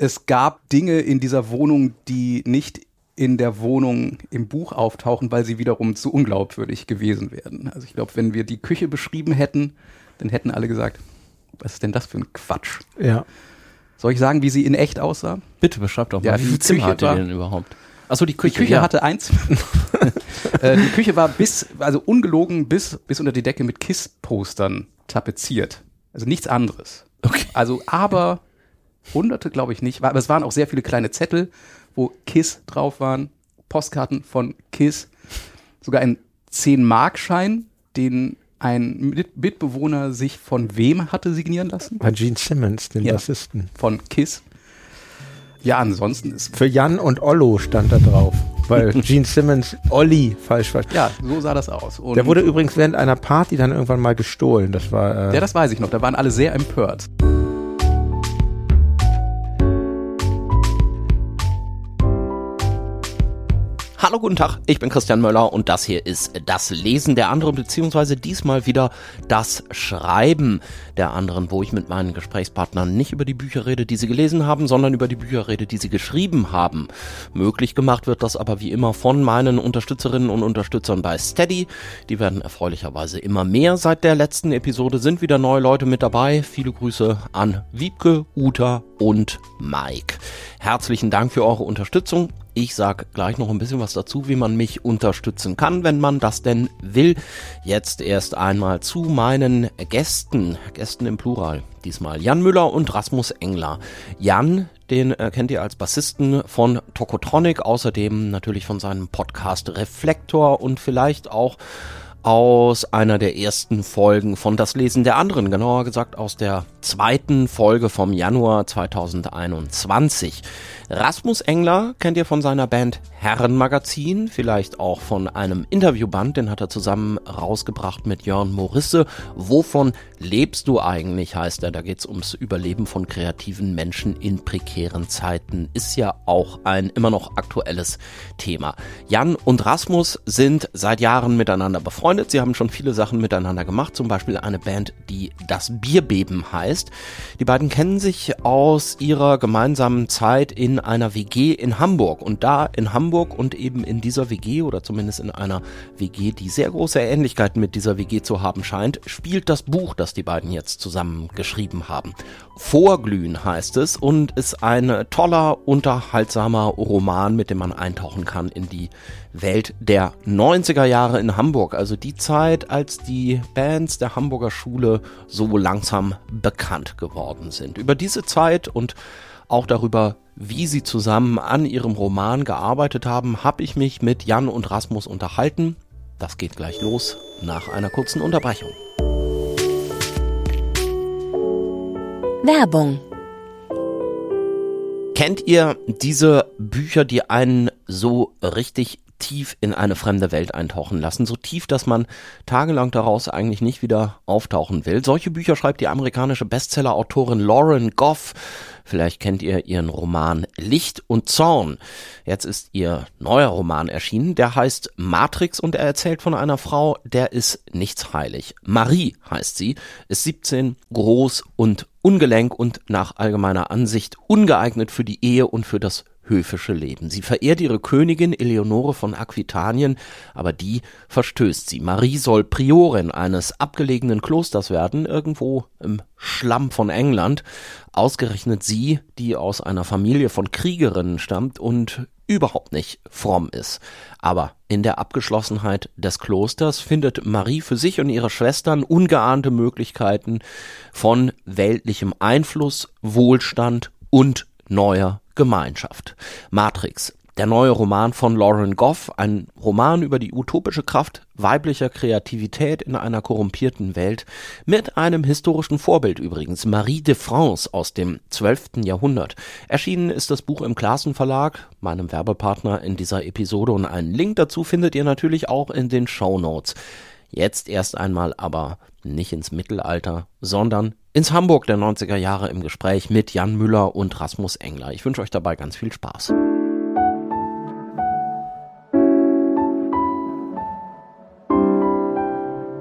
es gab Dinge in dieser Wohnung, die nicht in der Wohnung im Buch auftauchen, weil sie wiederum zu unglaubwürdig gewesen wären. Also ich glaube, wenn wir die Küche beschrieben hätten, dann hätten alle gesagt, was ist denn das für ein Quatsch? Ja. Soll ich sagen, wie sie in echt aussah? Bitte beschreib doch mal, Ja, wie die viel Zimmer Küche hat ihr war- denn überhaupt? Achso, die Küche. Die Küche ja. hatte eins. äh, die Küche war bis, also ungelogen bis, bis unter die Decke mit KISS-Postern tapeziert. Also nichts anderes. Okay. Also, aber hunderte glaube ich nicht. Aber es waren auch sehr viele kleine Zettel, wo KISS drauf waren, Postkarten von KISS, sogar ein 10-Mark-Schein, den ein Mit Mitbewohner sich von wem hatte signieren lassen? Bei Gene Simmons, den Ja. Bassisten. Von KISS. Ja, ansonsten ist, Für Jan und Ollo stand da drauf, weil Gene Simmons Olli falsch verstanden. ja, so sah das aus. Und Der wurde übrigens während einer Party dann irgendwann mal gestohlen. Das war äh, Ja, das weiß ich noch. Da waren alle sehr empört. Hallo, guten Tag, ich bin Christian Möller und das hier ist das Lesen der anderen, beziehungsweise diesmal wieder das Schreiben der anderen, wo ich mit meinen Gesprächspartnern nicht über die Bücher rede, die sie gelesen haben, sondern über die Bücher rede, die sie geschrieben haben. Möglich gemacht wird das aber wie immer von meinen Unterstützerinnen und Unterstützern bei Steady. Die werden erfreulicherweise immer mehr. Seit der letzten Episode sind wieder neue Leute mit dabei. Viele Grüße an Wiebke, Uta und Mike. Herzlichen Dank für eure Unterstützung. Ich sag gleich noch ein bisschen was dazu, wie man mich unterstützen kann, wenn man das denn will. Jetzt erst einmal zu meinen Gästen, Gästen im Plural. Diesmal Jan Müller und Rasmus Engler. Jan, den äh, kennt ihr als Bassisten von Tokotronic, außerdem natürlich von seinem Podcast Reflektor und vielleicht auch aus einer der ersten Folgen von Das Lesen der anderen, genauer gesagt aus der zweiten Folge vom Januar 2021. Rasmus Engler kennt ihr von seiner Band Herrenmagazin, vielleicht auch von einem Interviewband, den hat er zusammen rausgebracht mit Jörn Morisse. Wovon lebst du eigentlich, heißt er. Da geht's ums Überleben von kreativen Menschen in prekären Zeiten. Ist ja auch ein immer noch aktuelles Thema. Jan und Rasmus sind seit Jahren miteinander befreundet. Sie haben schon viele Sachen miteinander gemacht, zum Beispiel eine Band, die Das Bierbeben heißt. Die beiden kennen sich aus ihrer gemeinsamen Zeit in einer WG in Hamburg. Und da in Hamburg und eben in dieser WG oder zumindest in einer WG, die sehr große Ähnlichkeiten mit dieser WG zu haben scheint, spielt das Buch, das die beiden jetzt zusammen geschrieben haben. Vorglühen heißt es und ist ein toller, unterhaltsamer Roman, mit dem man eintauchen kann in die Welt der 90er Jahre in Hamburg. Also die Zeit, als die Bands der Hamburger Schule so langsam bekannt geworden sind. Über diese Zeit und auch darüber, wie sie zusammen an ihrem Roman gearbeitet haben, habe ich mich mit Jan und Rasmus unterhalten. Das geht gleich los nach einer kurzen Unterbrechung. Werbung. Kennt ihr diese Bücher, die einen so richtig tief in eine fremde Welt eintauchen lassen? So tief, dass man tagelang daraus eigentlich nicht wieder auftauchen will. Solche Bücher schreibt die amerikanische Bestseller-Autorin Lauren Goff. Vielleicht kennt ihr ihren Roman Licht und Zorn. Jetzt ist ihr neuer Roman erschienen, der heißt Matrix und er erzählt von einer Frau, der ist nichts heilig. Marie heißt sie, ist 17, groß und ungelenk und nach allgemeiner Ansicht ungeeignet für die Ehe und für das höfische Leben. Sie verehrt ihre Königin Eleonore von Aquitanien, aber die verstößt sie. Marie soll Priorin eines abgelegenen Klosters werden, irgendwo im Schlamm von England. Ausgerechnet sie, die aus einer Familie von Kriegerinnen stammt und überhaupt nicht fromm ist. Aber in der Abgeschlossenheit des Klosters findet Marie für sich und ihre Schwestern ungeahnte Möglichkeiten von weltlichem Einfluss, Wohlstand und neuer Gemeinschaft. Matrix, der neue Roman von Lauren Goff, ein Roman über die utopische Kraft weiblicher Kreativität in einer korrumpierten Welt, mit einem historischen Vorbild übrigens, Marie de France aus dem 12. Jahrhundert. Erschienen ist das Buch im Klassen Verlag, meinem Werbepartner in dieser Episode und einen Link dazu findet ihr natürlich auch in den Show Notes. Jetzt erst einmal aber nicht ins Mittelalter, sondern ins Hamburg der 90er Jahre im Gespräch mit Jan Müller und Rasmus Engler. Ich wünsche euch dabei ganz viel Spaß.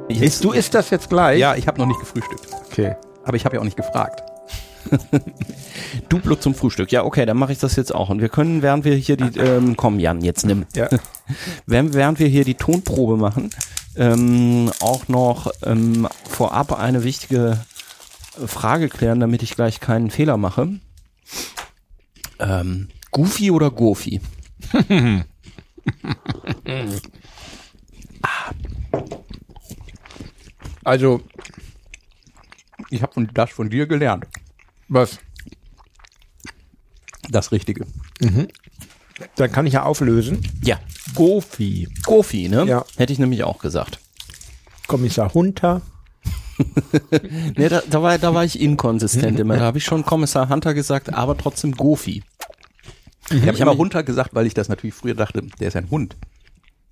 Isst du isst das jetzt gleich? Ja, ich habe noch nicht gefrühstückt. Okay. Aber ich habe ja auch nicht gefragt. Duplo zum Frühstück. Ja, okay, dann mache ich das jetzt auch. Und wir können, während wir hier die, ähm, komm Jan, jetzt nimm. Ja. Während, während wir hier die Tonprobe machen, ähm, auch noch ähm, vorab eine wichtige Frage klären, damit ich gleich keinen Fehler mache. Ähm, Goofy oder Goofy? Also, Ich habe das von dir gelernt. was? Das Richtige. Dann kann ich ja auflösen. Ja, Gofi. Goofy, ne? Ja. Hätte ich nämlich auch gesagt. Kommissar Hunter. Nee, da, da, war, da war ich inkonsistent immer. Da habe ich schon Kommissar Hunter gesagt, aber trotzdem Goofy. Ich habe Ich immer runter gesagt, weil ich das natürlich früher dachte, der ist ein Hund.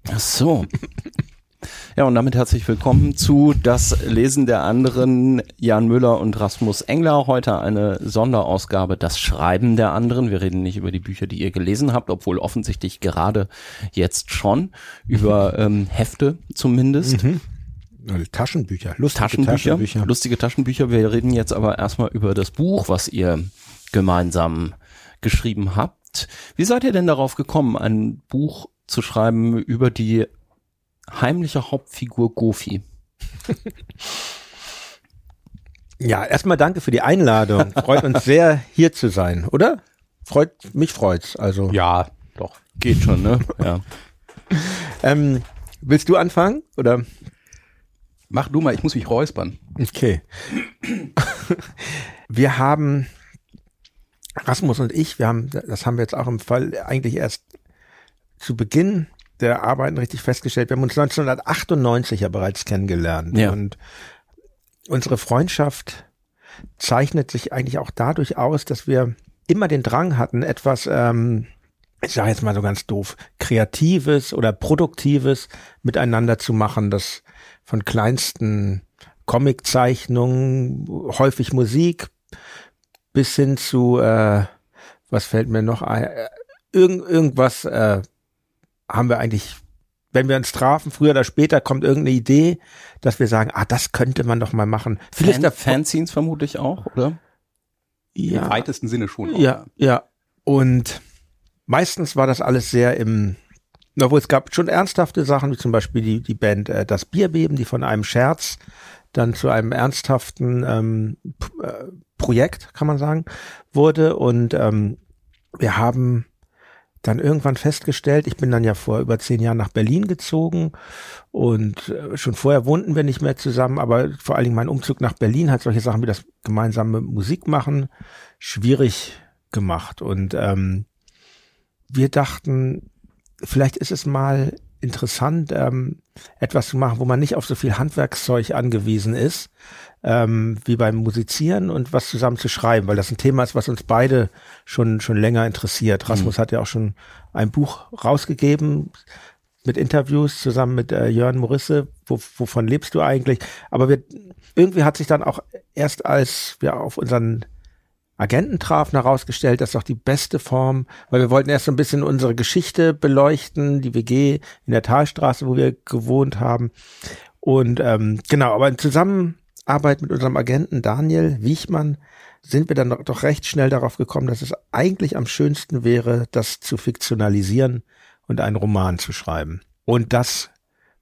Ach so. Ja, und damit herzlich willkommen zu Das Lesen der anderen. Jan Müller und Rasmus Engler. Heute eine Sonderausgabe Das Schreiben der anderen. Wir reden nicht über die Bücher, die ihr gelesen habt, obwohl offensichtlich gerade jetzt schon. Über ähm, Hefte zumindest. Also Taschenbücher. Lustige Taschenbücher, Taschenbücher. lustige Taschenbücher. Wir reden jetzt aber erstmal über das Buch, was ihr gemeinsam geschrieben habt. Wie seid ihr denn darauf gekommen, ein Buch zu schreiben über die heimliche Hauptfigur Gofi? Ja, erstmal danke für die Einladung. Freut uns sehr, hier zu sein, oder? Freut, mich freut's. Also, Ja, doch. Geht schon, ne? Ja. ähm, willst du anfangen? Oder? Mach du mal, ich muss mich räuspern. Okay. Wir haben, Rasmus und ich, wir haben, das haben wir jetzt auch im Fall eigentlich erst zu Beginn der Arbeiten richtig festgestellt. Wir haben uns 1998 ja bereits kennengelernt. Ja. Und unsere Freundschaft zeichnet sich eigentlich auch dadurch aus, dass wir immer den Drang hatten, etwas, ähm, ich sage jetzt mal so ganz doof, Kreatives oder Produktives miteinander zu machen, das von kleinsten Comiczeichnungen, häufig Musik, bis hin zu, äh, was fällt mir noch ein, äh, irgend, irgendwas äh, haben wir eigentlich, wenn wir uns trafen, früher oder später kommt irgendeine Idee, dass wir sagen, ah, das könnte man doch mal machen. Vieles Fan, Fanzines vermutlich auch, oder? Im ja, weitesten Sinne schon. auch, ja, ja. Und meistens war das alles sehr im, obwohl es gab schon ernsthafte Sachen, wie zum Beispiel die, die Band äh, Das Bierbeben, die von einem Scherz dann zu einem ernsthaften ähm, äh, Projekt, kann man sagen, wurde. Und ähm, wir haben dann irgendwann festgestellt, ich bin dann ja vor über zehn Jahren nach Berlin gezogen und äh, schon vorher wohnten wir nicht mehr zusammen, aber vor allen Dingen mein Umzug nach Berlin hat solche Sachen wie das gemeinsame Musik machen schwierig gemacht. Und ähm, wir dachten, vielleicht ist es mal interessant, ähm, etwas zu machen, wo man nicht auf so viel Handwerkszeug angewiesen ist, ähm, wie beim Musizieren und was zusammen zu schreiben, weil das ein Thema ist, was uns beide schon, schon länger interessiert. Rasmus hat ja auch schon ein Buch rausgegeben mit Interviews zusammen mit äh, Jörn Morisse, wo, wovon lebst du eigentlich? Aber wir, irgendwie hat sich dann auch erst als wir auf unseren Agenten trafen, herausgestellt, das ist doch die beste Form, weil wir wollten erst so ein bisschen unsere Geschichte beleuchten, die WG in der Talstraße, wo wir gewohnt haben. Und ähm, genau, aber in Zusammenarbeit mit unserem Agenten Daniel Wiechmann sind wir dann doch, recht schnell darauf gekommen, dass es eigentlich am schönsten wäre, das zu fiktionalisieren und einen Roman zu schreiben. Und dass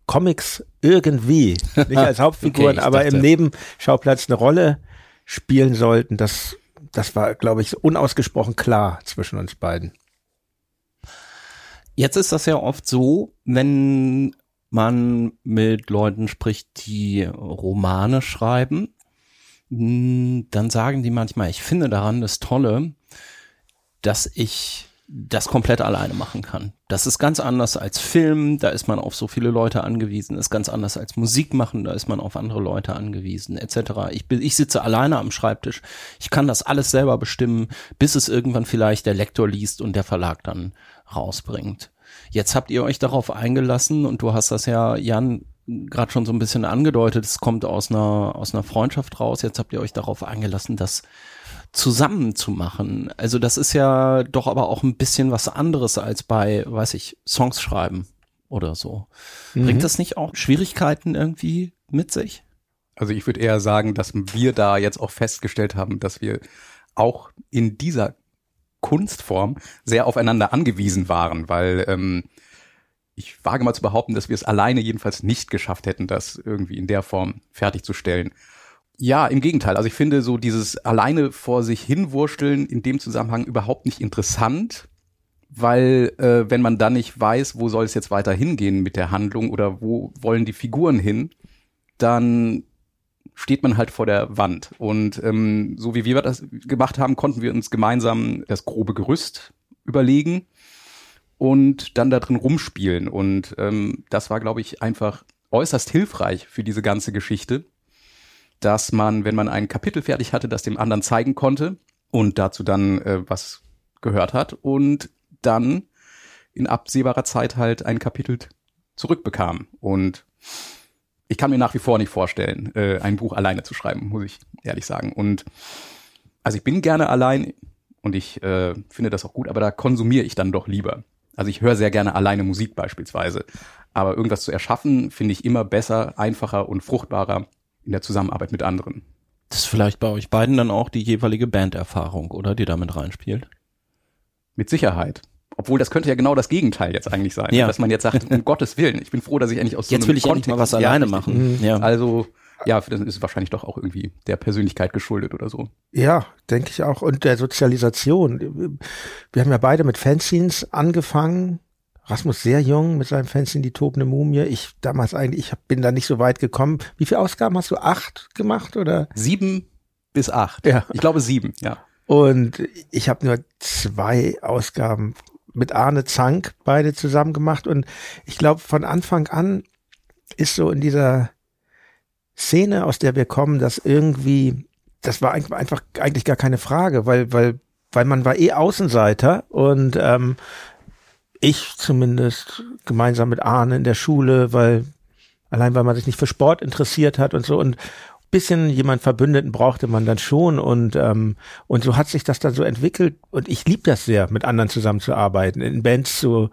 Comics irgendwie, nicht als Hauptfiguren, Okay, aber im dachte- Nebenschauplatz eine Rolle spielen sollten, das, das war, glaube ich, unausgesprochen klar zwischen uns beiden. Jetzt ist das ja oft so, wenn man mit Leuten spricht, die Romane schreiben, mh, dann sagen die manchmal, ich finde daran das Tolle, dass ich das komplett alleine machen kann. Das ist ganz anders als Film, da ist man auf so viele Leute angewiesen, ist ganz anders als Musik machen, da ist man auf andere Leute angewiesen, etc. Ich, bin, ich sitze alleine am Schreibtisch, ich kann das alles selber bestimmen, bis es irgendwann vielleicht der Lektor liest und der Verlag dann rausbringt. Jetzt habt ihr euch darauf eingelassen und du hast das ja, Jan, gerade schon so ein bisschen angedeutet, es kommt aus einer, aus einer Freundschaft raus. Jetzt habt ihr euch darauf eingelassen, das zusammen zu machen. Also das ist ja doch aber auch ein bisschen was anderes als bei, weiß ich, Songs schreiben oder so. Bringt das nicht auch Schwierigkeiten irgendwie mit sich? Also ich würde eher sagen, dass wir da jetzt auch festgestellt haben, dass wir auch in dieser Kunstform sehr aufeinander angewiesen waren, weil ähm, ich wage mal zu behaupten, dass wir es alleine jedenfalls nicht geschafft hätten, das irgendwie in der Form fertigzustellen. Ja, im Gegenteil. Also ich finde so dieses alleine vor sich hinwursteln in dem Zusammenhang überhaupt nicht interessant, weil äh, wenn man dann nicht weiß, wo soll es jetzt weiter hingehen mit der Handlung oder wo wollen die Figuren hin, dann steht man halt vor der Wand. Und ähm, so wie wir das gemacht haben, konnten wir uns gemeinsam das grobe Gerüst überlegen und dann da drin rumspielen. Und ähm, das war, glaube ich, einfach äußerst hilfreich für diese ganze Geschichte, dass man, wenn man ein Kapitel fertig hatte, das dem anderen zeigen konnte und dazu dann äh, was gehört hat und dann in absehbarer Zeit halt ein Kapitel zurückbekam. Und ich kann mir nach wie vor nicht vorstellen, äh, ein Buch alleine zu schreiben, muss ich ehrlich sagen. Und also ich bin gerne allein und ich äh, finde das auch gut, aber da konsumiere ich dann doch lieber. Also ich höre sehr gerne alleine Musik beispielsweise. Aber irgendwas zu erschaffen, finde ich immer besser, einfacher und fruchtbarer in der Zusammenarbeit mit anderen. Das ist vielleicht bei euch beiden dann auch die jeweilige Banderfahrung, oder? Die damit reinspielt? Mit Sicherheit. Obwohl, das könnte ja genau das Gegenteil jetzt eigentlich sein. Ja. Dass man jetzt sagt, um Gottes Willen, ich bin froh, dass ich eigentlich aus jetzt so einem will ich Kontext mal was alleine machen. Mhm. Ja. Also, ja, das ist wahrscheinlich doch auch irgendwie der Persönlichkeit geschuldet oder so. Ja, denke ich auch. Und der Sozialisation. Wir haben ja beide mit Fanzines angefangen. Rasmus sehr jung mit seinem Fanzine Die tobende Mumie. Ich damals eigentlich, ich bin da nicht so weit gekommen. Wie viele Ausgaben hast du? Acht gemacht oder? Sieben bis acht. Ja. Ich glaube sieben, ja. Und ich habe nur zwei Ausgaben mit Arne Zank beide zusammen gemacht. Und ich glaube, von Anfang an ist so in dieser Szene, aus der wir kommen, dass irgendwie, das war einfach eigentlich gar keine Frage, weil, weil, weil man war eh Außenseiter und ähm, ich zumindest gemeinsam mit Arne in der Schule, weil allein weil man sich nicht für Sport interessiert hat und so. Und bisschen jemand Verbündeten brauchte man dann schon. Und ähm, und so hat sich das dann so entwickelt. Und ich liebe das sehr, mit anderen zusammenzuarbeiten, in Bands zu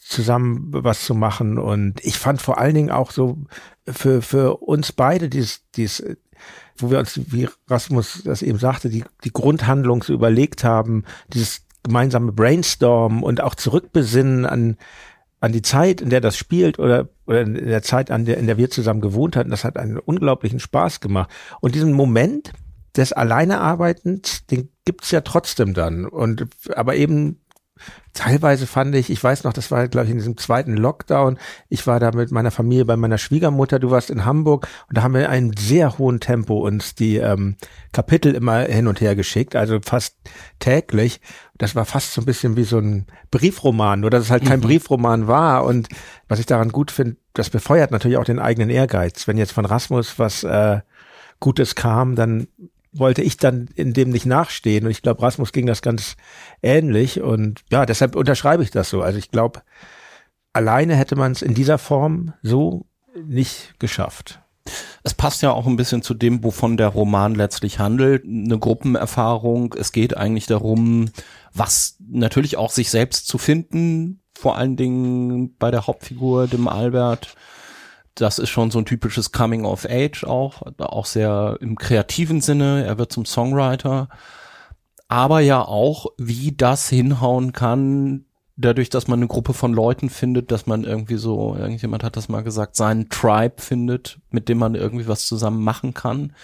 zusammen was zu machen. Und ich fand vor allen Dingen auch so für für uns beide dies dies wo wir uns wie Rasmus das eben sagte die die Grundhandlung so überlegt haben dieses gemeinsame Brainstorm und auch zurückbesinnen an an die Zeit, in der das spielt oder, oder in der Zeit, an der, in der wir zusammen gewohnt hatten, das hat einen unglaublichen Spaß gemacht. Und diesen Moment des Alleinearbeitens, den gibt's ja trotzdem dann. Und aber eben teilweise fand ich, ich weiß noch, das war, glaube ich, in diesem zweiten Lockdown. Ich war da mit meiner Familie bei meiner Schwiegermutter, du warst in Hamburg und da haben wir in einem sehr hohen Tempo uns die ähm, Kapitel immer hin und her geschickt, also fast täglich. Das war fast so ein bisschen wie so ein Briefroman, nur dass es halt kein mhm. Briefroman war. Und was ich daran gut finde, das befeuert natürlich auch den eigenen Ehrgeiz. Wenn jetzt von Rasmus was äh, Gutes kam, dann wollte ich dann in dem nicht nachstehen. Und ich glaube, Rasmus ging das ganz ähnlich. Und ja, deshalb unterschreibe ich das so. Also ich glaube, alleine hätte man es in dieser Form so nicht geschafft. Es passt ja auch ein bisschen zu dem, wovon der Roman letztlich handelt. Eine Gruppenerfahrung. Es geht eigentlich darum, was natürlich auch sich selbst zu finden, vor allen Dingen bei der Hauptfigur, dem Albert das ist schon so ein typisches Coming of Age auch, auch sehr im kreativen Sinne. Er wird zum Songwriter, aber ja auch, wie das hinhauen kann, dadurch, dass man eine Gruppe von Leuten findet, dass man irgendwie so, irgendjemand hat das mal gesagt, seinen Tribe findet, mit dem man irgendwie was zusammen machen kann.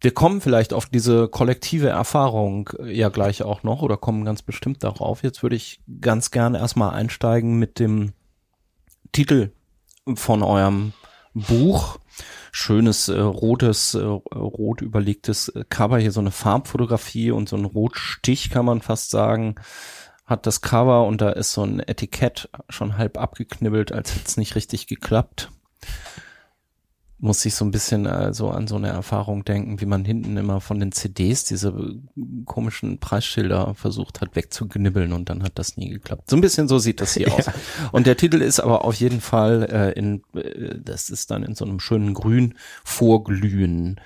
Wir kommen vielleicht auf diese kollektive Erfahrung ja gleich auch noch oder kommen ganz bestimmt darauf. Jetzt würde ich ganz gerne erstmal einsteigen mit dem Titel von eurem Buch. Schönes äh, rotes, äh, rot überlegtes Cover, hier so eine Farbfotografie und so ein Rotstich kann man fast sagen, hat das Cover und da ist so ein Etikett schon halb abgeknibbelt, als hätte es nicht richtig geklappt muss ich so ein bisschen also an so eine Erfahrung denken, wie man hinten immer von den CDs diese komischen Preisschilder versucht hat wegzugnibbeln und dann hat das nie geklappt. So ein bisschen so sieht das hier ja. aus. Und der Titel ist aber auf jeden Fall äh, in, äh, das ist dann in so einem schönen Grün Vorglühen.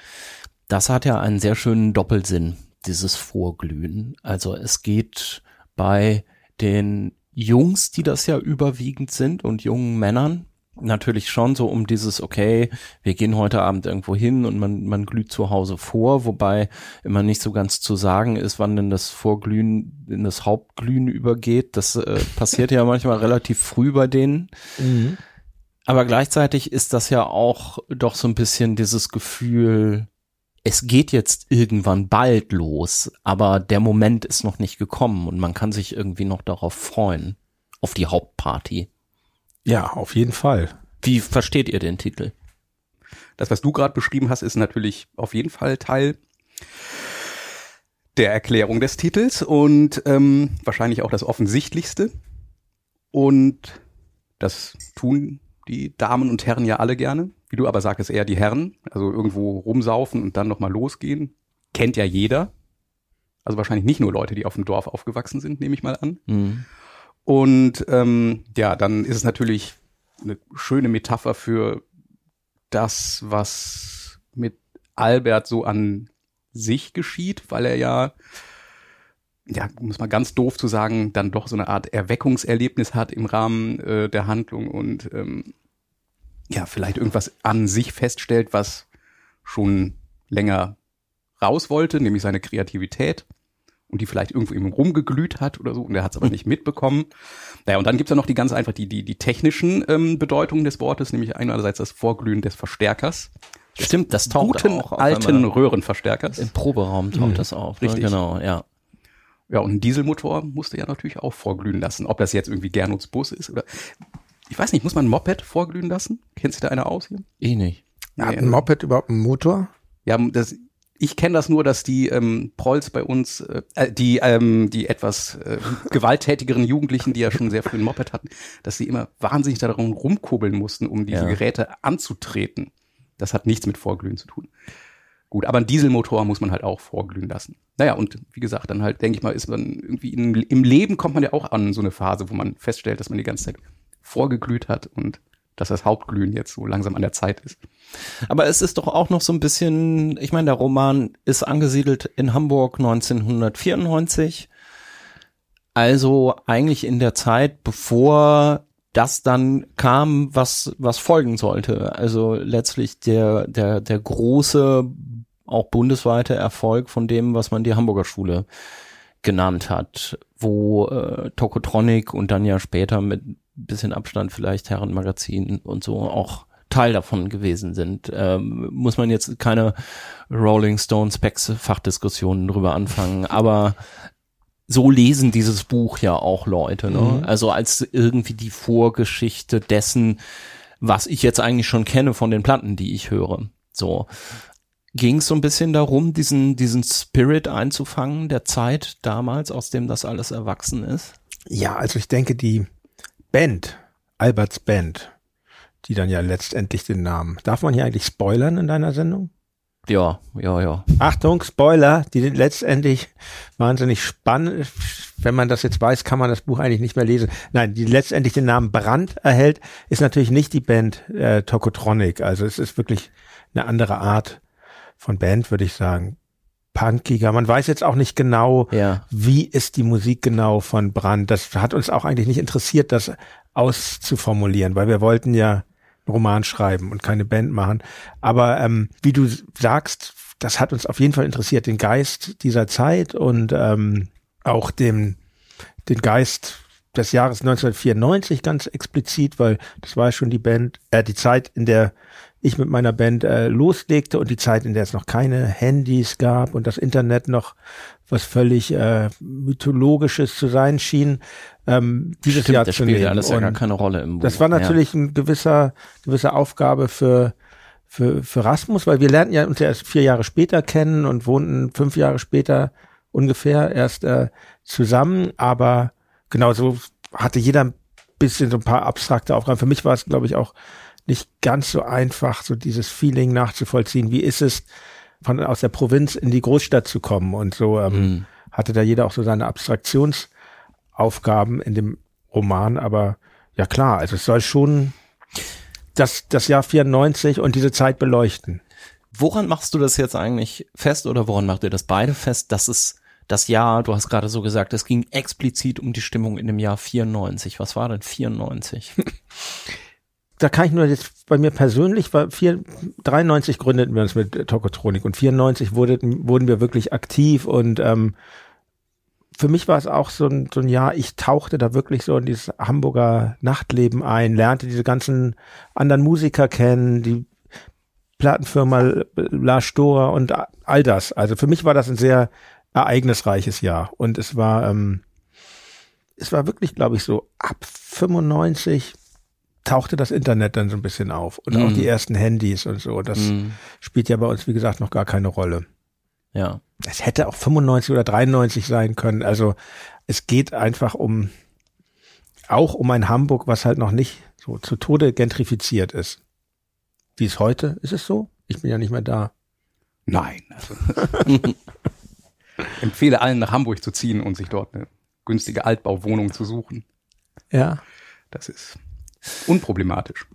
Das hat ja einen sehr schönen Doppelsinn, dieses Vorglühen. Also es geht bei den Jungs, die das ja überwiegend sind und jungen Männern, natürlich schon so um dieses, okay, wir gehen heute Abend irgendwo hin und man, man glüht zu Hause vor, wobei immer nicht so ganz zu sagen ist, wann denn das Vorglühen in das Hauptglühen übergeht. Das äh, passiert ja manchmal relativ früh bei denen. Mhm. Aber gleichzeitig ist das ja auch doch so ein bisschen dieses Gefühl, es geht jetzt irgendwann bald los, aber der Moment ist noch nicht gekommen und man kann sich irgendwie noch darauf freuen, auf die Hauptparty. Ja, auf jeden Fall. Wie versteht ihr den Titel? Das, was du gerade beschrieben hast, ist natürlich auf jeden Fall Teil der Erklärung des Titels und ähm, wahrscheinlich auch das Offensichtlichste. Und das tun die Damen und Herren ja alle gerne. Wie du aber sagst, eher die Herren. Also irgendwo rumsaufen und dann nochmal losgehen. Kennt ja jeder. Also wahrscheinlich nicht nur Leute, die auf dem Dorf aufgewachsen sind, nehme ich mal an. Mhm. Und ähm, ja, dann ist es natürlich eine schöne Metapher für das, was mit Albert so an sich geschieht, weil er ja ja, muss man ganz doof zu sagen, dann doch so eine Art Erweckungserlebnis hat im Rahmen äh, der Handlung und ähm, ja, vielleicht irgendwas an sich feststellt, was schon länger raus wollte, nämlich seine Kreativität und die vielleicht irgendwo eben rumgeglüht hat oder so und er hat es aber nicht mitbekommen. Naja, und dann gibt's ja noch die ganz einfach die, die, die technischen ähm, Bedeutungen des Wortes, nämlich einerseits das Vorglühen des Verstärkers. Stimmt, das taucht guten auch alten Röhrenverstärkers. Im Proberaum taucht mhm. das auf. Ne? Richtig. Genau, ja. Ja, und ein Dieselmotor musste ja natürlich auch vorglühen lassen. Ob das jetzt irgendwie Gernuts Bus ist oder. Ich weiß nicht, muss man ein Moped vorglühen lassen? Kennt sich da einer aus hier? Eh nicht. Nee, Hat ein Moped überhaupt einen Motor? Ja, das, ich kenne das nur, dass die ähm, Prolls bei uns, äh, äh, die ähm, die etwas äh, gewalttätigeren Jugendlichen, die ja schon sehr früh ein Moped hatten, dass sie immer wahnsinnig darum rumkurbeln mussten, um diese ja. Geräte anzutreten. Das hat nichts mit Vorglühen zu tun. Gut, aber ein Dieselmotor muss man halt auch vorglühen lassen. Naja, und wie gesagt, dann halt, denke ich mal, ist man irgendwie in, im Leben kommt man ja auch an so eine Phase, wo man feststellt, dass man die ganze Zeit vorgeglüht hat und dass das Hauptglühen jetzt so langsam an der Zeit ist. Aber es ist doch auch noch so ein bisschen, ich meine, der Roman ist angesiedelt in Hamburg 1994. Also eigentlich in der Zeit, bevor das dann kam, was, was folgen sollte. Also letztlich der, der, der große auch bundesweiter Erfolg von dem, was man die Hamburger Schule genannt hat, wo äh, Tokotronic und dann ja später mit bisschen Abstand vielleicht Herrenmagazin und so auch Teil davon gewesen sind. Ähm, muss man jetzt keine Rolling Stone Specs Fachdiskussionen drüber anfangen, aber so lesen dieses Buch ja auch Leute, ne? Mhm. Also als irgendwie die Vorgeschichte dessen, was ich jetzt eigentlich schon kenne von den Platten, die ich höre. So ging es so ein bisschen darum, diesen, diesen Spirit einzufangen der Zeit damals, aus dem das alles erwachsen ist? Ja, also ich denke, die Band, Alberts Band, die dann ja letztendlich den Namen. Darf man hier eigentlich spoilern in deiner Sendung? Ja, ja, ja. Achtung, Spoiler, die letztendlich wahnsinnig spannend, wenn man das jetzt weiß, kann man das Buch eigentlich nicht mehr lesen. Nein, die letztendlich den Namen Brand erhält, ist natürlich nicht die Band äh, Tokotronic. Also es ist wirklich eine andere Art von Band, würde ich sagen. Punkiger. Man weiß jetzt auch nicht genau, ja. wie ist die Musik genau von Brand. Das hat uns auch eigentlich nicht interessiert, das auszuformulieren, weil wir wollten ja einen Roman schreiben und keine Band machen. Aber ähm, wie du sagst, das hat uns auf jeden Fall interessiert, den Geist dieser Zeit und ähm, auch dem, den Geist des Jahres 1994 ganz explizit, weil das war schon die Band, äh, die Zeit, in der ich mit meiner Band äh, loslegte und die Zeit, in der es noch keine Handys gab und das Internet noch was völlig äh, mythologisches zu sein schien, ähm, dieses Stimmt, Jahr das zu nehmen. ja alles ja gar keine Rolle im Buch. Das war natürlich ja. ein gewisser, gewisse Aufgabe für für, für Rasmus, weil wir lernten ja uns erst vier Jahre später kennen und wohnten fünf Jahre später ungefähr erst äh, zusammen, aber genau so hatte jeder ein bisschen so ein paar abstrakte Aufgaben. Für mich war es, glaube ich, auch nicht ganz so einfach, so dieses Feeling nachzuvollziehen. Wie ist es, von aus der Provinz in die Großstadt zu kommen? Und so ähm, mhm. hatte da jeder auch so seine Abstraktionsaufgaben in dem Roman. Aber ja klar, also es soll schon das, das Jahr 94 und diese Zeit beleuchten. Woran machst du das jetzt eigentlich fest oder woran macht ihr das beide fest, dass es das Jahr, du hast gerade so gesagt, es ging explizit um die Stimmung in dem Jahr 94. Was war denn 94? da kann ich nur jetzt bei mir persönlich war vier, 93 gründeten wir uns mit Tokotronik und 94 wurde, wurden wir wirklich aktiv und ähm, für mich war es auch so ein, so ein Jahr, ich tauchte da wirklich so in dieses Hamburger Nachtleben ein, lernte diese ganzen anderen Musiker kennen, die Plattenfirma La Stora und all das. Also für mich war das ein sehr ereignisreiches Jahr und es war, ähm, es war wirklich, glaube ich, so ab 95 tauchte das Internet dann so ein bisschen auf und mm. auch mhm. die ersten Handys und so. Das mm. spielt ja bei uns, wie gesagt, noch gar keine Rolle. Ja. Es hätte auch 95 oder 93 sein können. Also es geht einfach um, auch um ein Hamburg, was halt noch nicht so zu Tode gentrifiziert ist. Wie es heute? Ist es so? Ich bin ja nicht mehr da. Nein. Also empfehle allen nach Hamburg zu ziehen und sich dort eine günstige Altbauwohnung zu suchen. Ja. Das ist unproblematisch.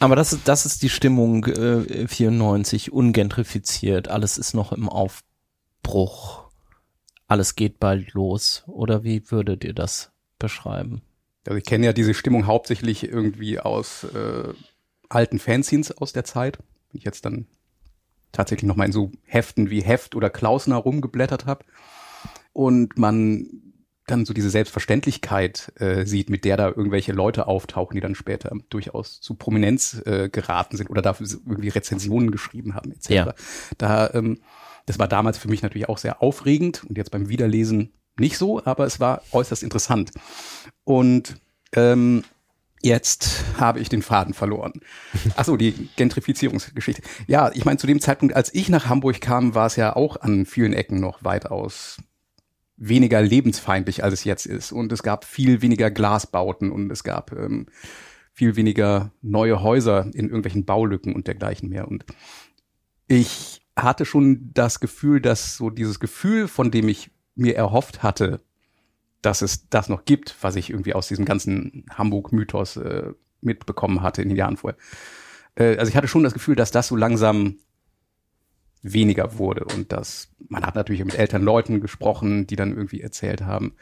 Aber das ist, das ist die Stimmung äh, 94, ungentrifiziert, alles ist noch im Aufbruch, alles geht bald los. Oder wie würdet ihr das beschreiben? Also ich kenne ja diese Stimmung hauptsächlich irgendwie aus äh, alten Fanzines aus der Zeit. Wenn ich jetzt dann tatsächlich noch mal in so Heften wie Heft oder Klausner rumgeblättert habe und man dann so diese Selbstverständlichkeit äh, sieht, mit der da irgendwelche Leute auftauchen, die dann später durchaus zu Prominenz äh, geraten sind oder dafür irgendwie Rezensionen geschrieben haben etc. Ja. Da, ähm, das war damals für mich natürlich auch sehr aufregend und jetzt beim Wiederlesen nicht so, aber es war äußerst interessant. Und ähm, Jetzt habe ich den Faden verloren. Achso, die Gentrifizierungsgeschichte. Ja, ich meine, zu dem Zeitpunkt, als ich nach Hamburg kam, war es ja auch an vielen Ecken noch weitaus weniger lebensfeindlich, als es jetzt ist. Und es gab viel weniger Glasbauten und es gab ähm, viel weniger neue Häuser in irgendwelchen Baulücken und dergleichen mehr. Und ich hatte schon das Gefühl, dass so dieses Gefühl, von dem ich mir erhofft hatte, dass es das noch gibt, was ich irgendwie aus diesem ganzen Hamburg-Mythos äh, mitbekommen hatte in den Jahren vorher. Äh, also ich hatte schon das Gefühl, dass das so langsam weniger wurde und dass man hat natürlich mit älteren Leuten gesprochen, die dann irgendwie erzählt haben,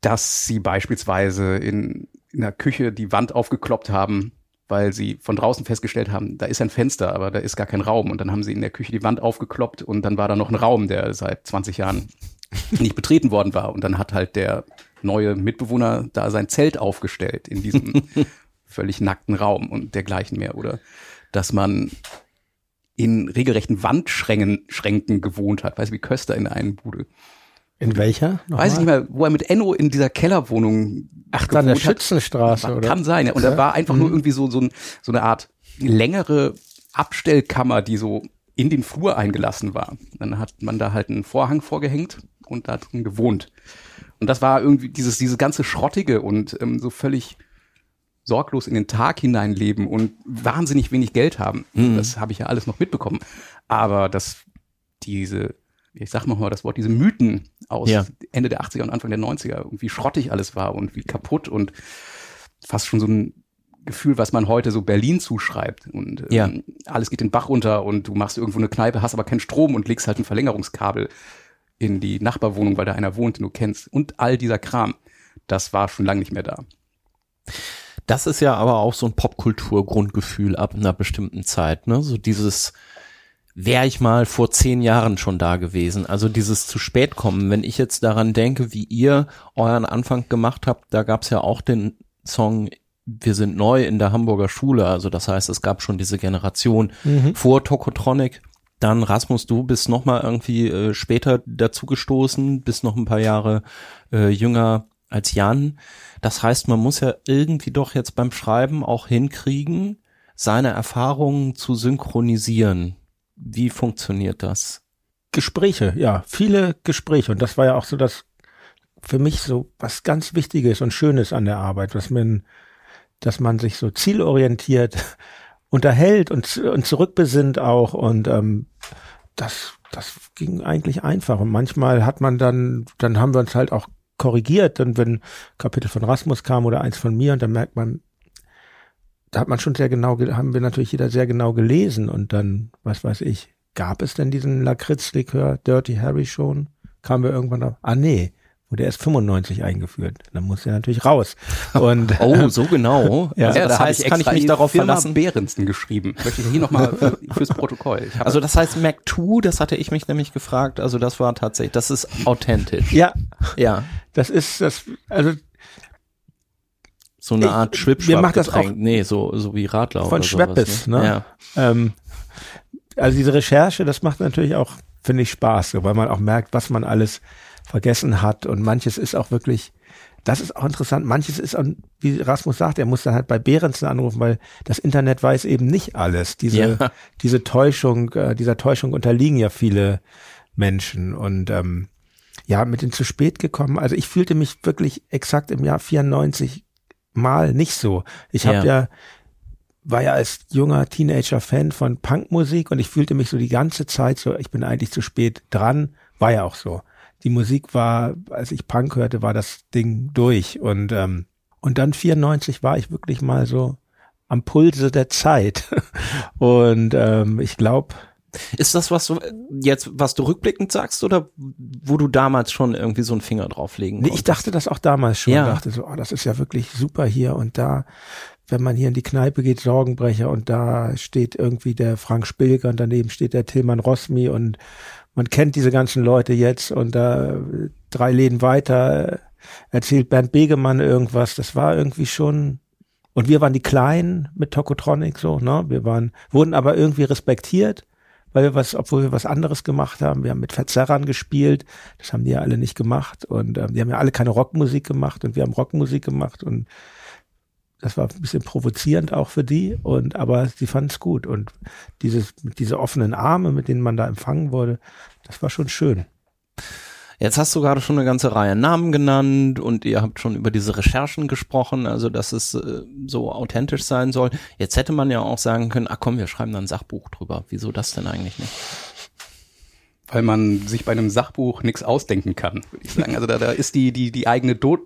dass sie beispielsweise in, in der Küche die Wand aufgekloppt haben, weil sie von draußen festgestellt haben, da ist ein Fenster, aber da ist gar kein Raum. Und dann haben sie in der Küche die Wand aufgekloppt und dann war da noch ein Raum, der seit 20 Jahren nicht betreten worden war. Und dann hat halt der neue Mitbewohner da sein Zelt aufgestellt in diesem völlig nackten Raum und dergleichen mehr. Oder dass man in regelrechten Wandschränken Schränken gewohnt hat. Weißt du, wie Köster in der einen Bude. In welcher? Nochmal? Weiß ich nicht mehr, wo er mit Enno in dieser Kellerwohnung Ach, da in der Schützenstraße, hat. oder? Kann sein, ja. Und da war einfach mhm. nur irgendwie so, so, ein, so eine Art längere Abstellkammer, die so in den Flur eingelassen war. Dann hat man da halt einen Vorhang vorgehängt und da drin gewohnt. Und das war irgendwie dieses, dieses ganze Schrottige und ähm, so völlig sorglos in den Tag hineinleben und wahnsinnig wenig Geld haben. Mhm. Das habe ich ja alles noch mitbekommen. Aber dass diese, ich sag mal das Wort, diese Mythen aus ja. Ende der 80er und Anfang der 90er, irgendwie schrottig alles war und wie kaputt und fast schon so ein Gefühl, was man heute so Berlin zuschreibt. Und ähm, ja. alles geht den Bach runter und du machst irgendwo eine Kneipe, hast aber keinen Strom und legst halt ein Verlängerungskabel in die Nachbarwohnung, weil da einer wohnt, den du kennst. Und all dieser Kram, das war schon lange nicht mehr da. Das ist ja aber auch so ein Popkultur-Grundgefühl ab einer bestimmten Zeit, ne? So dieses, wäre ich mal vor zehn Jahren schon da gewesen. Also dieses zu spät kommen. Wenn ich jetzt daran denke, wie ihr euren Anfang gemacht habt, da gab's ja auch den Song wir sind neu in der Hamburger Schule, also das heißt, es gab schon diese Generation mhm. vor Tokotronic. Dann Rasmus, du bist noch mal irgendwie äh, später dazugestoßen, bist noch ein paar Jahre äh, jünger als Jan. Das heißt, man muss ja irgendwie doch jetzt beim Schreiben auch hinkriegen, seine Erfahrungen zu synchronisieren. Wie funktioniert das? Gespräche, ja, viele Gespräche. Und das war ja auch so das für mich so was ganz Wichtiges und Schönes an der Arbeit, was man dass man sich so zielorientiert unterhält und, und zurückbesinnt auch und ähm, das, das ging eigentlich einfach und manchmal hat man dann, dann haben wir uns halt auch korrigiert, dann wenn Kapitel von Rasmus kam oder eins von mir und dann merkt man, da hat man schon sehr genau, haben wir natürlich jeder sehr genau gelesen. Und dann, was weiß ich, gab es denn diesen Lakritz-Likör Dirty Harry schon? Kamen wir irgendwann auf, ah nee, wurde erst 95 eingeführt. Dann muss er natürlich raus. Und Oh, so genau. Ja. Also das da hab heißt, kann ich mich darauf Firma verlassen? Behrensen geschrieben. Möchte ich hier nochmal für, fürs Protokoll. Ich Also das heißt Mac 2, das hatte ich mich nämlich gefragt. Also das war tatsächlich, das ist authentisch. ja, Ja. das ist das, also So eine Ich- Art schwipschwapp mir macht das auch- Nee, so, so wie Radler Von oder sowas, Schweppes, ne? Ja. Ähm, also diese Recherche, das macht natürlich auch, finde ich, Spaß, so, weil man auch merkt, was man alles vergessen hat und manches ist auch wirklich, das ist auch interessant, manches ist, auch, wie Rasmus sagt, er muss dann halt bei Behrensen anrufen, weil das Internet weiß eben nicht alles. Diese, Ja. diese Täuschung, äh, dieser Täuschung unterliegen ja viele Menschen und ähm, ja, mit den zu spät gekommen. Also ich fühlte mich wirklich exakt im Jahr 94 mal nicht so. Ich habe Ja. ja war ja als junger Teenager Fan von Punkmusik und ich fühlte mich so die ganze Zeit so, ich bin eigentlich zu spät dran, war ja auch so. Die Musik war, als ich Punk hörte, war das Ding durch und ähm, und dann 94 war ich wirklich mal so am Pulse der Zeit und ähm, ich glaube, Ist das, was du jetzt, was du rückblickend sagst oder wo du damals schon irgendwie so einen Finger drauflegen Nee, ich dachte das auch damals schon. Ja. dachte so, oh, das ist ja wirklich super hier und da, wenn man hier in die Kneipe geht, Sorgenbrecher und da steht irgendwie der Frank Spilker und daneben steht der Tilman Rosmi und man kennt diese ganzen Leute jetzt und da äh, drei Läden weiter äh, erzählt Bernd Begemann irgendwas. Das war irgendwie schon und wir waren die Kleinen mit Tokotronic so, ne? Wir waren, wurden aber irgendwie respektiert, weil wir was, obwohl wir was anderes gemacht haben. Wir haben mit Verzerrern gespielt, das haben die ja alle nicht gemacht und ähm, die haben ja alle keine Rockmusik gemacht und wir haben Rockmusik gemacht und das war ein bisschen provozierend auch für die und aber sie fanden es gut und dieses diese offenen Arme, mit denen man da empfangen wurde, das war schon schön. Jetzt hast du gerade schon eine ganze Reihe Namen genannt und ihr habt schon über diese Recherchen gesprochen, also dass es äh, so authentisch sein soll. Jetzt hätte man ja auch sagen können, ach komm, wir schreiben da ein Sachbuch drüber. Wieso das denn eigentlich nicht? weil man sich bei einem Sachbuch nichts ausdenken kann, würde ich sagen. Also da, da ist die, die, die eigene Do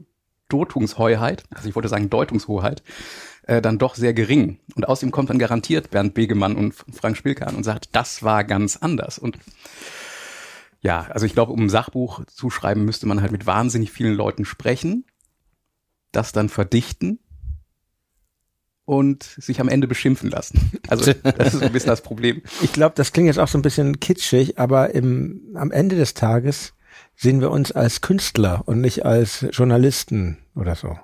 Dotungsheuheit, also ich wollte sagen Deutungshoheit, äh, dann doch sehr gering. Und außerdem kommt dann garantiert Bernd Begemann und Frank Spilke an und sagt, das war ganz anders. Und ja, also ich glaube, um ein Sachbuch zu schreiben, müsste man halt mit wahnsinnig vielen Leuten sprechen, das dann verdichten und sich am Ende beschimpfen lassen. Also das ist ein bisschen das Problem. Ich glaube, das klingt jetzt auch so ein bisschen kitschig, aber im, am Ende des Tages sehen wir uns als Künstler und nicht als Journalisten oder so.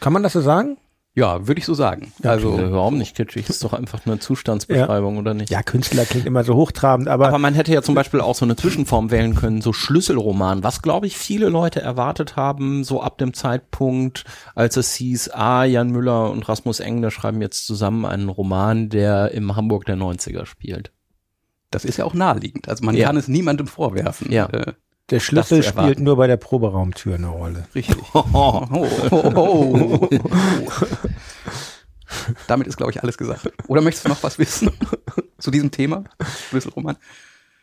Kann man das so sagen? Ja, würde ich so sagen. Also also überhaupt nicht kitschig, ist doch einfach eine Zustandsbeschreibung, oder nicht? Ja, Künstler klingt immer so hochtrabend, aber, Aber man hätte ja zum Beispiel auch so eine Zwischenform wählen können, so Schlüsselroman, was glaube ich viele Leute erwartet haben, so ab dem Zeitpunkt, als es hieß, ah, Jan Müller und Rasmus Engler schreiben jetzt zusammen einen Roman, der im Hamburg der 90er spielt. Das ist ja auch naheliegend. Also man Ja. kann es niemandem vorwerfen. Ja. Äh, der Schlüssel spielt nur bei der Proberaumtür eine Rolle. richtig. Oh, oh, oh, oh. Damit ist, glaube ich, alles gesagt. Oder möchtest du noch was wissen zu diesem Thema? Schlüsselroman?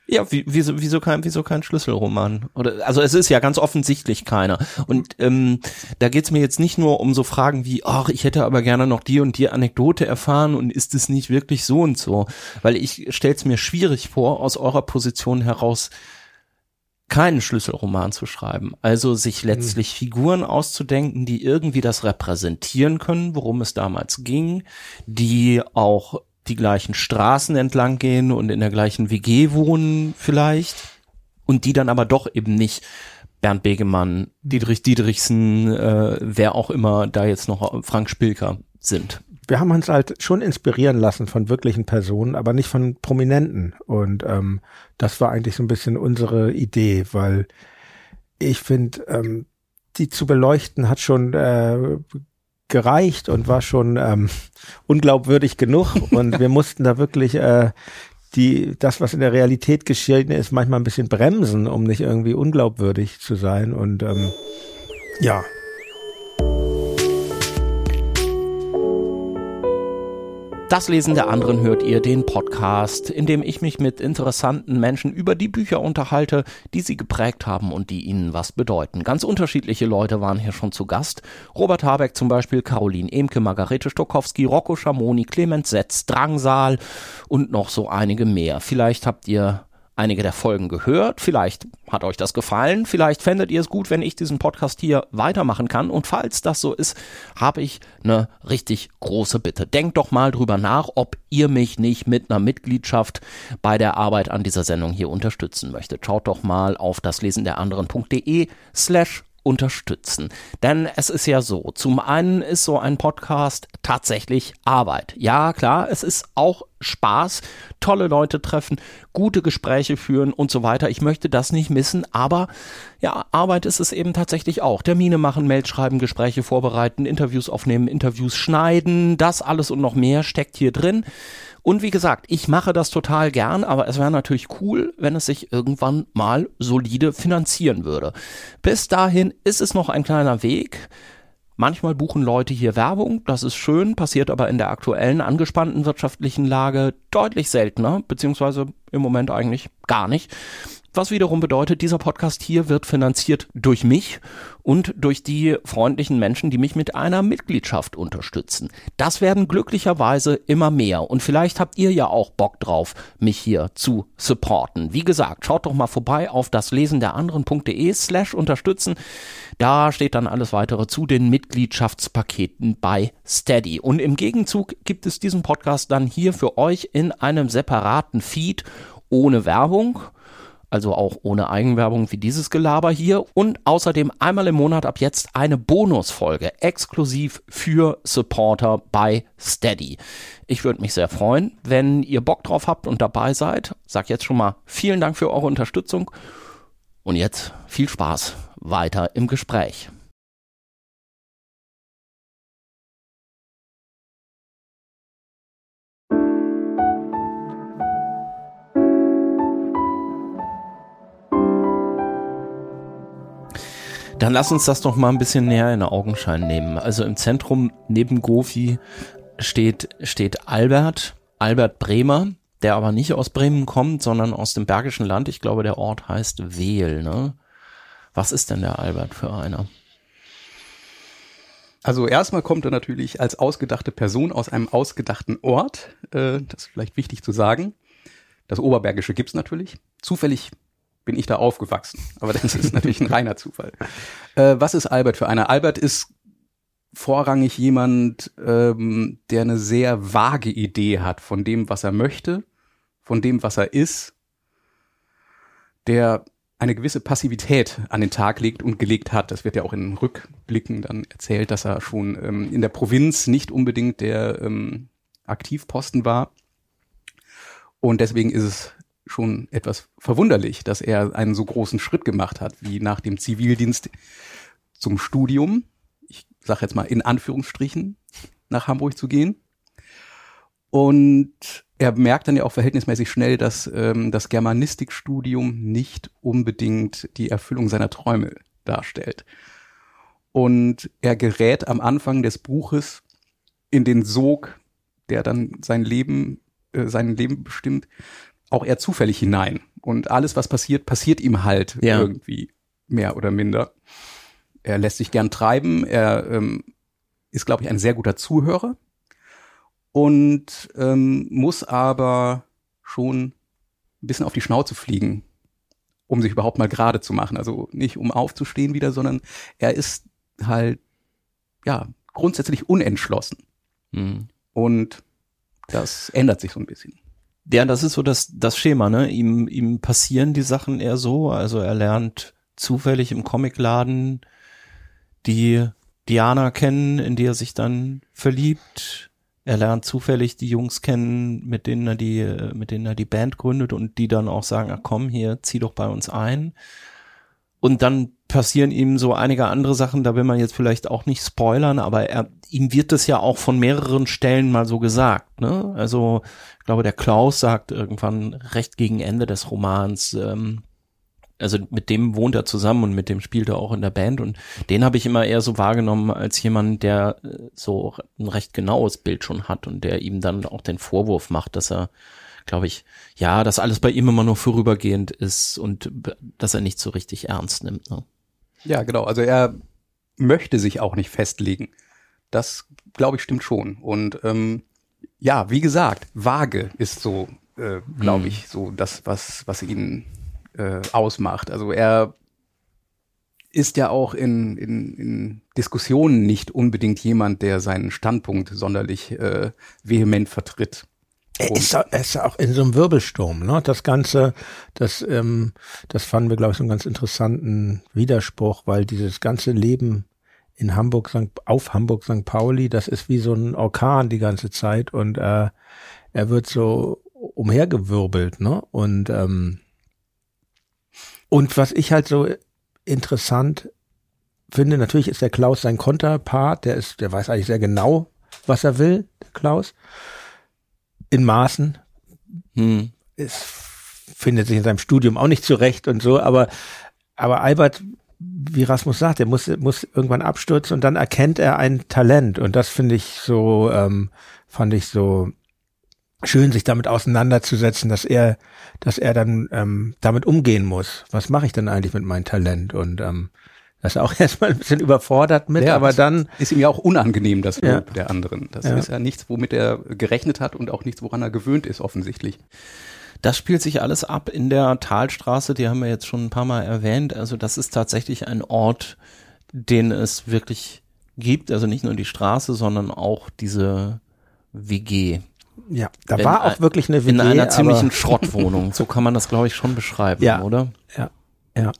Ja, wie, wieso, wieso kein, wieso kein Schlüsselroman? Oder, also es ist ja ganz offensichtlich keiner. Und ähm, da geht's mir jetzt nicht nur um so Fragen wie, ach, ich hätte aber gerne noch die und die Anekdote erfahren und ist es nicht wirklich so und so? Weil ich stell's mir schwierig vor, aus eurer Position heraus keinen Schlüsselroman zu schreiben. Also sich letztlich Figuren auszudenken, die irgendwie das repräsentieren können, worum es damals ging, die auch die gleichen Straßen entlang gehen und in der gleichen WG wohnen vielleicht und die dann aber doch eben nicht Bernd Begemann, Dietrich Dietrichsen, äh, wer auch immer da jetzt noch Frank Spilker sind. wir haben uns halt schon inspirieren lassen von wirklichen Personen, aber nicht von Prominenten. Und ähm, das war eigentlich so ein bisschen unsere Idee, weil ich finde, ähm, die zu beleuchten hat schon äh, gereicht und war schon ähm, unglaubwürdig genug. Und wir mussten da wirklich äh, die, das, was in der Realität geschehen ist, manchmal ein bisschen bremsen, um nicht irgendwie unglaubwürdig zu sein. Und ähm, ja, Das Lesen der anderen hört ihr den Podcast, in dem ich mich mit interessanten Menschen über die Bücher unterhalte, die sie geprägt haben und die ihnen was bedeuten. Ganz unterschiedliche Leute waren hier schon zu Gast. Robert Habeck zum Beispiel, Caroline Emke, Margarete Stokowski, Rocco Schamoni, Clemens Setz, Drangsal und noch so einige mehr. Vielleicht habt ihr einige der Folgen gehört. Vielleicht hat euch das gefallen. Vielleicht fändet ihr es gut, wenn ich diesen Podcast hier weitermachen kann. Und falls das so ist, habe ich eine richtig große Bitte. Denkt doch mal drüber nach, ob ihr mich nicht mit einer Mitgliedschaft bei der Arbeit an dieser Sendung hier unterstützen möchtet. Schaut doch mal auf das Lesen der anderen.de slash unterstützen. Denn es ist ja so, zum einen ist so ein Podcast tatsächlich Arbeit. Ja, klar, es ist auch Spaß, tolle Leute treffen, gute Gespräche führen und so weiter. Ich möchte das nicht missen, aber ja, Arbeit ist es eben tatsächlich auch. Termine machen, Mails schreiben, Gespräche vorbereiten, Interviews aufnehmen, Interviews schneiden, das alles und noch mehr steckt hier drin. Und wie gesagt, ich mache das total gern, aber es wäre natürlich cool, wenn es sich irgendwann mal solide finanzieren würde. Bis dahin ist es noch ein kleiner Weg. Manchmal buchen Leute hier Werbung, das ist schön, passiert aber in der aktuellen angespannten wirtschaftlichen Lage deutlich seltener, beziehungsweise im Moment eigentlich gar nicht. Was wiederum bedeutet, dieser Podcast hier wird finanziert durch mich und durch die freundlichen Menschen, die mich mit einer Mitgliedschaft unterstützen. Das werden glücklicherweise immer mehr und vielleicht habt ihr ja auch Bock drauf, mich hier zu supporten. Wie gesagt, schaut doch mal vorbei auf das Lesen der anderen.de slash unterstützen. Da steht dann alles weitere zu den Mitgliedschaftspaketen bei Steady. Und im Gegenzug gibt es diesen Podcast dann hier für euch in einem separaten Feed ohne Werbung also auch ohne Eigenwerbung wie dieses Gelaber hier und außerdem einmal im Monat ab jetzt eine Bonusfolge exklusiv für Supporter bei Steady. Ich würde mich sehr freuen, wenn ihr Bock drauf habt und dabei seid. Sag jetzt schon mal vielen Dank für eure Unterstützung und jetzt viel Spaß weiter im Gespräch. Dann lass uns das doch mal ein bisschen näher in Augenschein nehmen. Also im Zentrum neben Gofi steht, steht Albert, Albert Bremer, der aber nicht aus Bremen kommt, sondern aus dem Bergischen Land. Ich glaube, der Ort heißt Wehl, ne? Was ist denn der Albert für einer? Also erstmal kommt er natürlich als ausgedachte Person aus einem ausgedachten Ort. Äh, das ist vielleicht wichtig zu sagen. Das Oberbergische gibt's natürlich. Zufällig bin ich da aufgewachsen. Aber das ist natürlich ein reiner Zufall. Äh, was ist Albert für einer? Albert ist vorrangig jemand, ähm, der eine sehr vage Idee hat von dem, was er möchte, von dem, was er ist, der eine gewisse Passivität an den Tag legt und gelegt hat. Das wird ja auch in Rückblicken dann erzählt, dass er schon ähm, in der Provinz nicht unbedingt der ähm, Aktivposten war. Und deswegen ist es schon etwas verwunderlich, dass er einen so großen Schritt gemacht hat, wie nach dem Zivildienst zum Studium, ich sage jetzt mal in Anführungsstrichen, nach Hamburg zu gehen. Und er merkt dann ja auch verhältnismäßig schnell, dass ähm, das Germanistikstudium nicht unbedingt die Erfüllung seiner Träume darstellt. Und er gerät am Anfang des Buches in den Sog, der dann sein Leben, äh, sein Leben bestimmt, auch eher zufällig hinein. Und alles, was passiert, passiert ihm halt ja. irgendwie mehr oder minder. Er lässt sich gern treiben. Er ähm, ist, glaube ich, ein sehr guter Zuhörer und ähm, muss aber schon ein bisschen auf die Schnauze fliegen, um sich überhaupt mal gerade zu machen. Also nicht um aufzustehen wieder, sondern er ist halt ja grundsätzlich unentschlossen. Mhm. Und das ändert sich so ein bisschen. Ja, das ist so das, das Schema, ne? Ihm, ihm passieren die Sachen eher so. Also er lernt zufällig im Comicladen die Diana kennen, in die er sich dann verliebt. Er lernt zufällig die Jungs kennen, mit denen er die, mit denen er die Band gründet und die dann auch sagen, ach komm hier, zieh doch bei uns ein. Und dann passieren ihm so einige andere Sachen, da will man jetzt vielleicht auch nicht spoilern, aber er, ihm wird das ja auch von mehreren Stellen mal so gesagt. Ne? Also ich glaube, der Klaus sagt irgendwann recht gegen Ende des Romans, ähm, also mit dem wohnt er zusammen und mit dem spielt er auch in der Band und den habe ich immer eher so wahrgenommen als jemand, der äh, so ein recht genaues Bild schon hat und der ihm dann auch den Vorwurf macht, dass er, glaube ich, ja, dass alles bei ihm immer nur vorübergehend ist und dass er nicht so richtig ernst nimmt. Ne? Ja, genau. Also er möchte sich auch nicht festlegen. Das, glaube ich, stimmt schon. Und ähm, ja, wie gesagt, vage ist so äh, glaube ich, so das, was, was ihn äh, ausmacht. Also er ist ja auch in, in, in Diskussionen nicht unbedingt jemand, der seinen Standpunkt sonderlich äh, vehement vertritt. Er ist, er ist auch in so einem Wirbelsturm, ne? Das Ganze, das, ähm, das fanden wir, glaube ich, so einen ganz interessanten Widerspruch, weil dieses ganze Leben in Hamburg, auf Hamburg, St. Pauli, das ist wie so ein Orkan die ganze Zeit und äh, er wird so umhergewirbelt, ne? Und ähm, und was ich halt so interessant finde, natürlich ist der Klaus sein Konterpart, der ist, der weiß eigentlich sehr genau, was er will, der Klaus in Maßen. Hm. Es findet sich in seinem Studium auch nicht zurecht und so, aber, aber Albert, wie Rasmus sagt, er muss, muss irgendwann abstürzen und dann erkennt er ein Talent und das finde ich so, ähm, fand ich so schön, sich damit auseinanderzusetzen, dass er, dass er dann ähm, damit umgehen muss. Was mache ich denn eigentlich mit meinem Talent? Und ähm, das ist auch erstmal ein bisschen überfordert mit, ja, aber dann. Ist ihm ja auch unangenehm, das Lob ja. der anderen. Das ja. ist ja nichts, womit er gerechnet hat und auch nichts, woran er gewöhnt ist, offensichtlich. Das spielt sich alles ab in der Talstraße, die haben wir jetzt schon ein paar Mal erwähnt. Also das ist tatsächlich ein Ort, den es wirklich gibt. Also nicht nur die Straße, sondern auch diese WG. Ja, da in war auch wirklich eine WG. In einer ziemlichen Schrottwohnung. So kann man das, glaube ich, schon beschreiben, ja, oder? Ja, ja.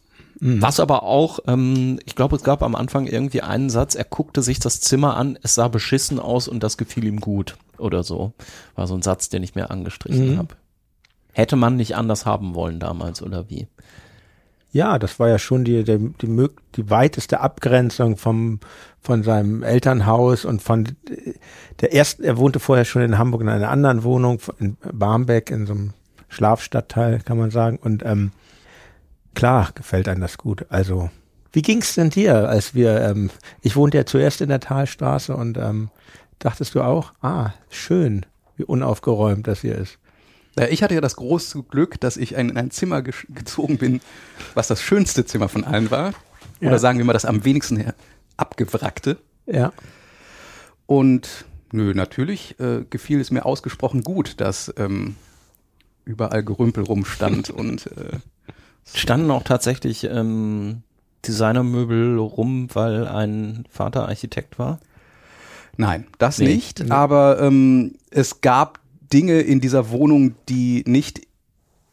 Mhm. Was aber auch, ähm, ich glaube, es gab am Anfang irgendwie einen Satz, er guckte sich das Zimmer an, es sah beschissen aus und das gefiel ihm gut oder so. War so ein Satz, den ich mir angestrichen mhm. habe. Hätte man nicht anders haben wollen damals oder wie? Ja, das war ja schon die, die, die, die weiteste Abgrenzung vom, von seinem Elternhaus und von der ersten, er wohnte vorher schon in Hamburg in einer anderen Wohnung, in Barmbek, in so einem Schlafstadtteil, kann man sagen. Und ähm, Klar, gefällt einem das gut. Also, wie ging's denn dir, als wir, ähm, ich wohnte ja zuerst in der Talstraße und ähm, dachtest du auch, ah, schön, wie unaufgeräumt das hier ist. Ich hatte ja das große Glück, dass ich in ein Zimmer ge gezogen bin, was das schönste Zimmer von allen war. Ja. Oder sagen wir mal das am wenigsten abgewrackte. Ja. Und nö, natürlich äh, gefiel es mir ausgesprochen gut, dass ähm, überall Gerümpel rumstand und äh, Standen auch tatsächlich ähm, Designermöbel rum, weil ein Vater Architekt war? Nein, das nee. nicht. Aber ähm, es gab Dinge in dieser Wohnung, die nicht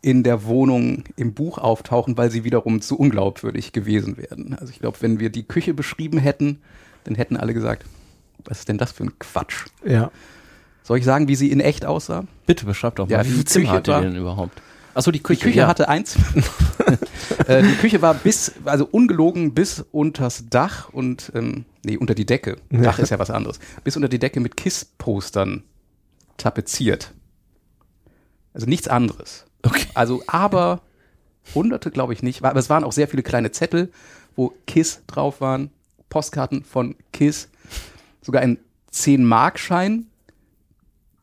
in der Wohnung im Buch auftauchen, weil sie wiederum zu unglaubwürdig gewesen wären. Also ich glaube, wenn wir die Küche beschrieben hätten, dann hätten alle gesagt, was ist denn das für ein Quatsch? Ja. Soll ich sagen, wie sie in echt aussah? Bitte beschreib doch mal, ja, wie viel Zimmer hatte denn überhaupt? Achso, die Küche. Die Küche ja. hatte eins. äh, die Küche war bis, also ungelogen bis unters Dach und, ähm, nee, unter die Decke. Dach ist ja was anderes. Bis unter die Decke mit KISS-Postern tapeziert. Also nichts anderes. Okay. Also, aber hunderte glaube ich nicht. Aber es waren auch sehr viele kleine Zettel, wo KISS drauf waren. Postkarten von KISS. Sogar ein 10-Mark-Schein,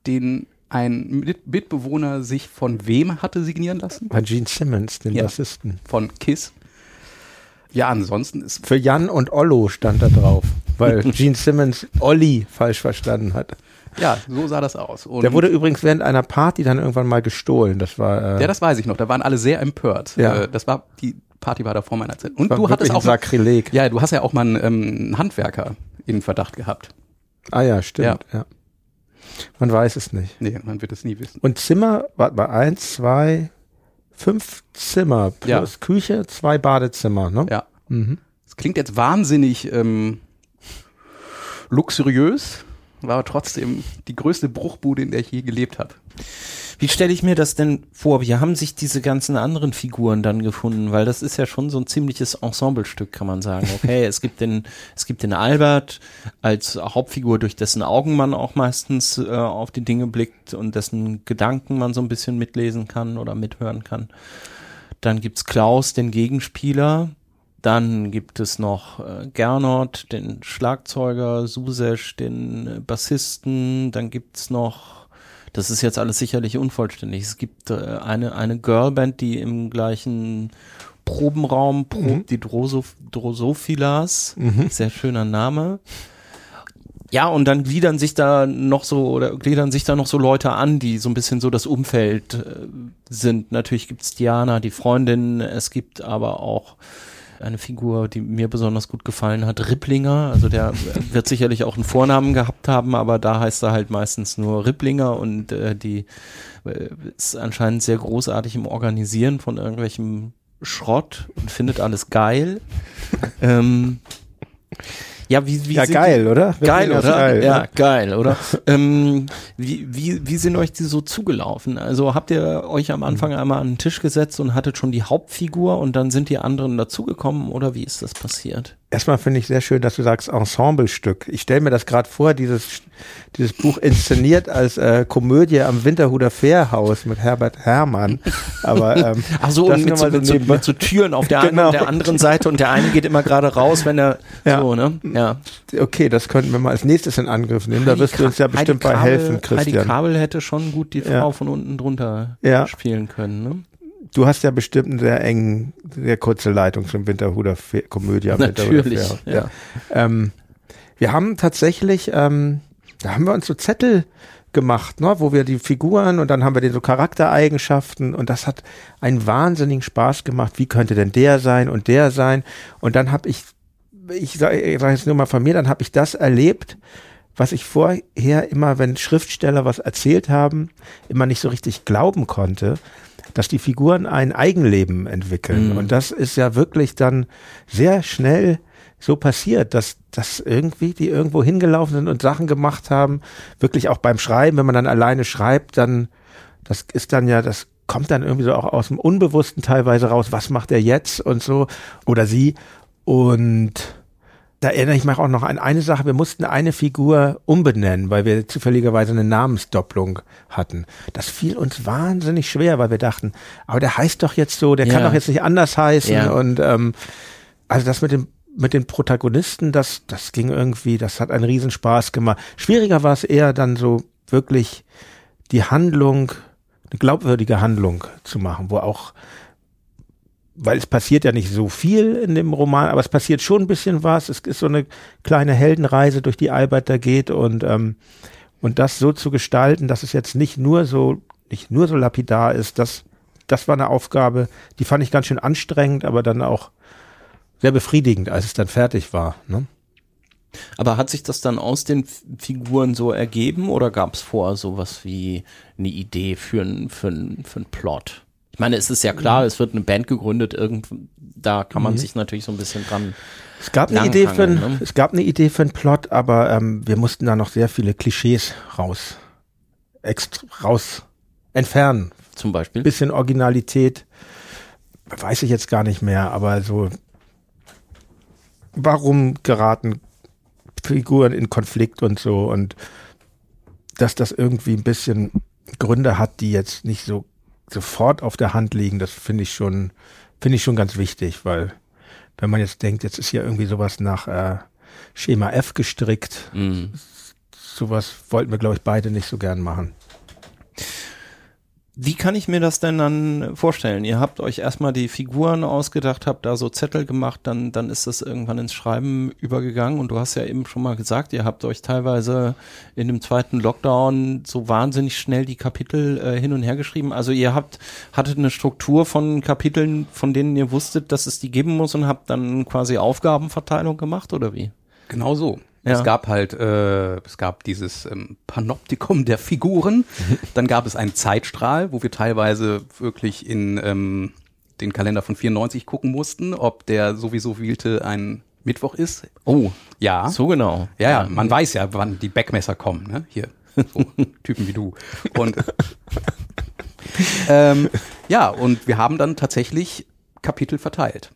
den ein Mitbewohner sich von wem hatte signieren lassen? Bei Gene Simmons, den ja, Bassisten. Von KISS. Ja, ansonsten ist. Für Jan und Ollo stand da drauf, weil Gene Simmons Olli falsch verstanden hat. Ja, so sah das aus. Und der wurde übrigens während einer Party dann irgendwann mal gestohlen. Das war. Äh ja, das weiß ich noch. Da waren alle sehr empört. Ja. Äh, das war die Party war da vor meiner Zeit. Und du hattest auch Sakrileg. Ja, du hast ja auch mal einen ähm, Handwerker in Verdacht gehabt. Ah ja, stimmt. Ja. ja. Man weiß es nicht. Nee, man wird es nie wissen. Und Zimmer, warte mal, eins, zwei, fünf Zimmer plus ja. Küche, zwei Badezimmer, ne? Ja. Mhm. Das klingt jetzt wahnsinnig ähm, luxuriös, war trotzdem die größte Bruchbude, in der ich je gelebt habe. Wie stelle ich mir das denn vor? Wie haben sich diese ganzen anderen Figuren dann gefunden? Weil das ist ja schon so ein ziemliches Ensemblestück, kann man sagen. Okay, es gibt den, es gibt den Albert als Hauptfigur, durch dessen Augen man auch meistens äh, auf die Dinge blickt und dessen Gedanken man so ein bisschen mitlesen kann oder mithören kann. Dann gibt's Klaus, den Gegenspieler, dann gibt es noch äh, Gernot, den Schlagzeuger, Susesch, den äh, Bassisten. Dann gibt's noch das ist jetzt alles sicherlich unvollständig. Es gibt äh, eine, eine Girlband, die im gleichen Probenraum probt, mhm. die Drosoph Drosophilas. Mhm. Sehr schöner Name. Ja, und dann gliedern sich da noch so oder gliedern sich da noch so Leute an, die so ein bisschen so das Umfeld äh, sind. Natürlich gibt's Diana, die Freundin, es gibt aber auch eine Figur, die mir besonders gut gefallen hat, Ripplinger. Also der wird sicherlich auch einen Vornamen gehabt haben, aber da heißt er halt meistens nur Ripplinger und äh, die äh, ist anscheinend sehr großartig im Organisieren von irgendwelchem Schrott und findet alles geil. ähm, ja, wie, wie Ja, sind geil, oder? Geil, oder? geil, ja, ne? geil, oder? ähm, wie, wie, wie sind euch die so zugelaufen? Also habt ihr euch am Anfang einmal an den Tisch gesetzt und hattet schon die Hauptfigur und dann sind die anderen dazugekommen oder wie ist das passiert? Erstmal finde ich sehr schön, dass du sagst Ensemblestück. Ich stelle mir das gerade vor, dieses, dieses Buch inszeniert als äh, Komödie am Winterhuder Fährhaus mit Herbert Herrmann. Aber ähm, Ach so, das und mit so, mit, so, mit so Türen auf der einen Genau. und der anderen Seite und der eine geht immer gerade raus, wenn er Ja. so, ne? Ja. Okay, das könnten wir mal als nächstes in Angriff nehmen. Da wirst du uns ja Heidi bestimmt bei Kabel- helfen, Heidi Christian. Kabel hätte schon gut die Frau Ja. von unten drunter Ja. spielen können, ne? Du hast ja bestimmt eine sehr eng, sehr kurze Leitung zum Winterhuder Fe Komödie am Winterhuder Natürlich, Fährhaus. ja. Ähm, wir haben tatsächlich, ähm, da haben wir uns so Zettel gemacht, ne, wo wir die Figuren und dann haben wir den so Charaktereigenschaften und das hat einen wahnsinnigen Spaß gemacht. Wie könnte denn der sein und der sein? Und dann habe ich, ich sage sag jetzt nur mal von mir, dann habe ich das erlebt, was ich vorher immer, wenn Schriftsteller was erzählt haben, immer nicht so richtig glauben konnte, dass die Figuren ein Eigenleben entwickeln. Mhm. Und das ist ja wirklich dann sehr schnell so passiert, dass, dass irgendwie die irgendwo hingelaufen sind und Sachen gemacht haben, wirklich auch beim Schreiben, wenn man dann alleine schreibt, dann, das ist dann ja, das kommt dann irgendwie so auch aus dem Unbewussten teilweise raus, was macht er jetzt und so, oder sie. Und da erinnere ich mich auch noch an eine Sache. Wir mussten eine Figur umbenennen, weil wir zufälligerweise eine Namensdopplung hatten. Das fiel uns wahnsinnig schwer, weil wir dachten, aber der heißt doch jetzt so, der kann Ja. doch jetzt nicht anders heißen. Ja. Und ähm, also das mit dem mit den Protagonisten, das das ging irgendwie, das hat einen Riesenspaß gemacht. Schwieriger war es eher dann so wirklich die Handlung, eine glaubwürdige Handlung zu machen, wo auch weil es passiert ja nicht so viel in dem Roman, aber es passiert schon ein bisschen was. Es ist so eine kleine Heldenreise, durch die Albert da geht und ähm, und das so zu gestalten, dass es jetzt nicht nur so nicht nur so lapidar ist, das das war eine Aufgabe, die fand ich ganz schön anstrengend, aber dann auch sehr befriedigend, als es dann fertig war. Ne? Aber hat sich das dann aus den Figuren so ergeben oder gab es vorher sowas wie eine Idee für für für einen Plot? Ich meine, es ist ja klar, es wird eine Band gegründet, irgend, da kann man sich natürlich so ein bisschen dran. Es gab eine Idee für ein, ne? es gab eine Idee für einen Plot, aber ähm, wir mussten da noch sehr viele Klischees raus, extra, raus entfernen. Zum Beispiel. Bisschen Originalität, weiß ich jetzt gar nicht mehr, aber so, warum geraten Figuren in Konflikt und so und dass das irgendwie ein bisschen Gründe hat, die jetzt nicht so sofort auf der Hand liegen, das finde ich schon, finde ich schon ganz wichtig, weil wenn man jetzt denkt, jetzt ist hier irgendwie sowas nach äh, Schema F gestrickt, Mhm. sowas wollten wir, glaube ich, beide nicht so gern machen. Wie kann ich mir das denn dann vorstellen? Ihr habt euch erstmal die Figuren ausgedacht, habt da so Zettel gemacht, dann, dann ist das irgendwann ins Schreiben übergegangen und du hast ja eben schon mal gesagt, ihr habt euch teilweise in dem zweiten Lockdown so wahnsinnig schnell die Kapitel äh, hin und her geschrieben. Also ihr habt, hattet eine Struktur von Kapiteln, von denen ihr wusstet, dass es die geben muss und habt dann quasi Aufgabenverteilung gemacht oder wie? Genau so. Ja. Es gab halt, äh, es gab dieses ähm, Panoptikum der Figuren. Dann gab es einen Zeitstrahl, wo wir teilweise wirklich in ähm, den Kalender von 94 gucken mussten, ob der sowieso vielte ein Mittwoch ist. Oh, Ja. so genau. Ja, ja, man weiß ja, wann die Backmesser kommen, ne? Hier. So, Typen wie du. Und ähm, ja, und wir haben dann tatsächlich Kapitel verteilt.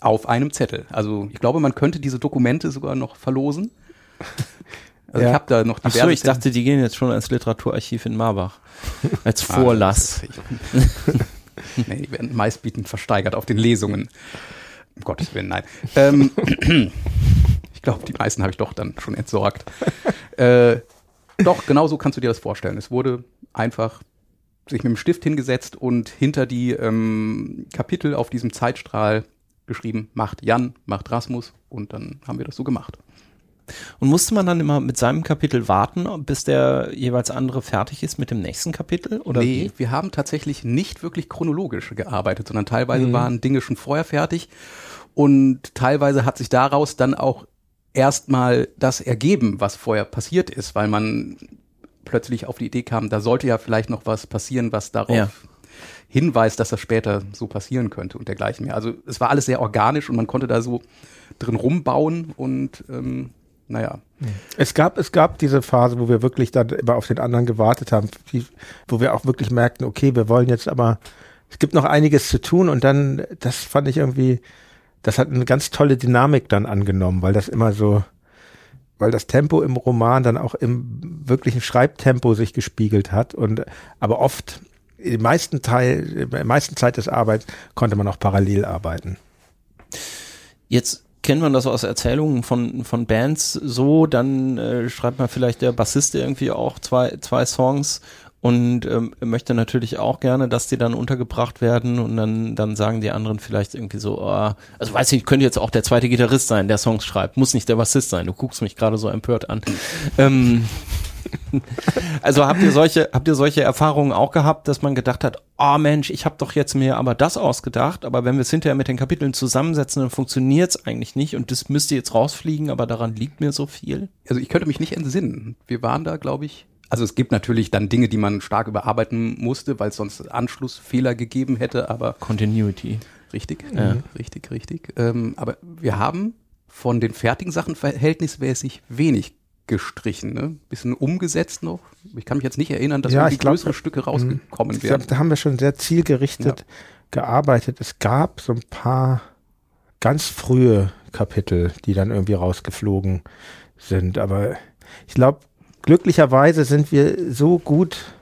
Auf einem Zettel. Also ich glaube, man könnte diese Dokumente sogar noch verlosen. Also Ja. ich habe da noch Ach so, ich dachte, die gehen jetzt schon ans Literaturarchiv in Marbach. Als Vorlass. nee, die werden meistbietend versteigert auf den Lesungen. Um Gottes Willen, nein. Ähm, ich glaube, die meisten habe ich doch dann schon entsorgt. äh, doch, genau so kannst du dir das vorstellen. Es wurde einfach sich mit dem Stift hingesetzt und hinter die ähm, Kapitel auf diesem Zeitstrahl geschrieben, macht Jan, macht Rasmus und dann haben wir das so gemacht. Und musste man dann immer mit seinem Kapitel warten, bis der jeweils andere fertig ist mit dem nächsten Kapitel? Oder nee, wir haben tatsächlich nicht wirklich chronologisch gearbeitet, sondern teilweise mhm. waren Dinge schon vorher fertig und teilweise hat sich daraus dann auch erstmal das ergeben, was vorher passiert ist, weil man plötzlich auf die Idee kam, da sollte ja vielleicht noch was passieren, was darauf ja. Hinweist, dass das später so passieren könnte und dergleichen mehr. Also es war alles sehr organisch und man konnte da so drin rumbauen und ähm, naja. Es gab, es gab diese Phase, wo wir wirklich dann immer auf den anderen gewartet haben, die, wo wir auch wirklich merkten, okay, wir wollen jetzt aber, es gibt noch einiges zu tun und dann, das fand ich irgendwie, das hat eine ganz tolle Dynamik dann angenommen, weil das immer so, weil das Tempo im Roman dann auch im wirklichen Schreibtempo sich gespiegelt hat und aber oft im meisten Teil, in der meisten Zeit des Arbeits konnte man auch parallel arbeiten. Jetzt kennt man das aus Erzählungen von, von Bands so, dann äh, schreibt man vielleicht der Bassist irgendwie auch zwei, zwei Songs und ähm, möchte natürlich auch gerne, dass die dann untergebracht werden und dann, dann sagen die anderen vielleicht irgendwie so, oh, also weiß ich, könnte jetzt auch der zweite Gitarrist sein, der Songs schreibt, muss nicht der Bassist sein, du guckst mich gerade so empört an. ähm, also habt ihr solche, habt ihr solche Erfahrungen auch gehabt, dass man gedacht hat, oh Mensch, ich habe doch jetzt mir aber das ausgedacht, aber wenn wir es hinterher mit den Kapiteln zusammensetzen, dann funktioniert es eigentlich nicht und das müsste jetzt rausfliegen, aber daran liegt mir so viel. Also ich könnte mich nicht entsinnen. Wir waren da, glaube ich, also es gibt natürlich dann Dinge, die man stark überarbeiten musste, weil es sonst Anschlussfehler gegeben hätte, aber Continuity. Richtig, ja. Richtig, richtig. Ähm, aber wir haben von den fertigen Sachen verhältnismäßig wenig gestrichen, ne? Bisschen umgesetzt noch. Ich kann mich jetzt nicht erinnern, dass ja, die größere Stücke rausgekommen wären. Da haben wir schon sehr zielgerichtet ja. gearbeitet. Es gab so ein paar ganz frühe Kapitel, die dann irgendwie rausgeflogen sind. Aber ich glaube, glücklicherweise sind wir so gut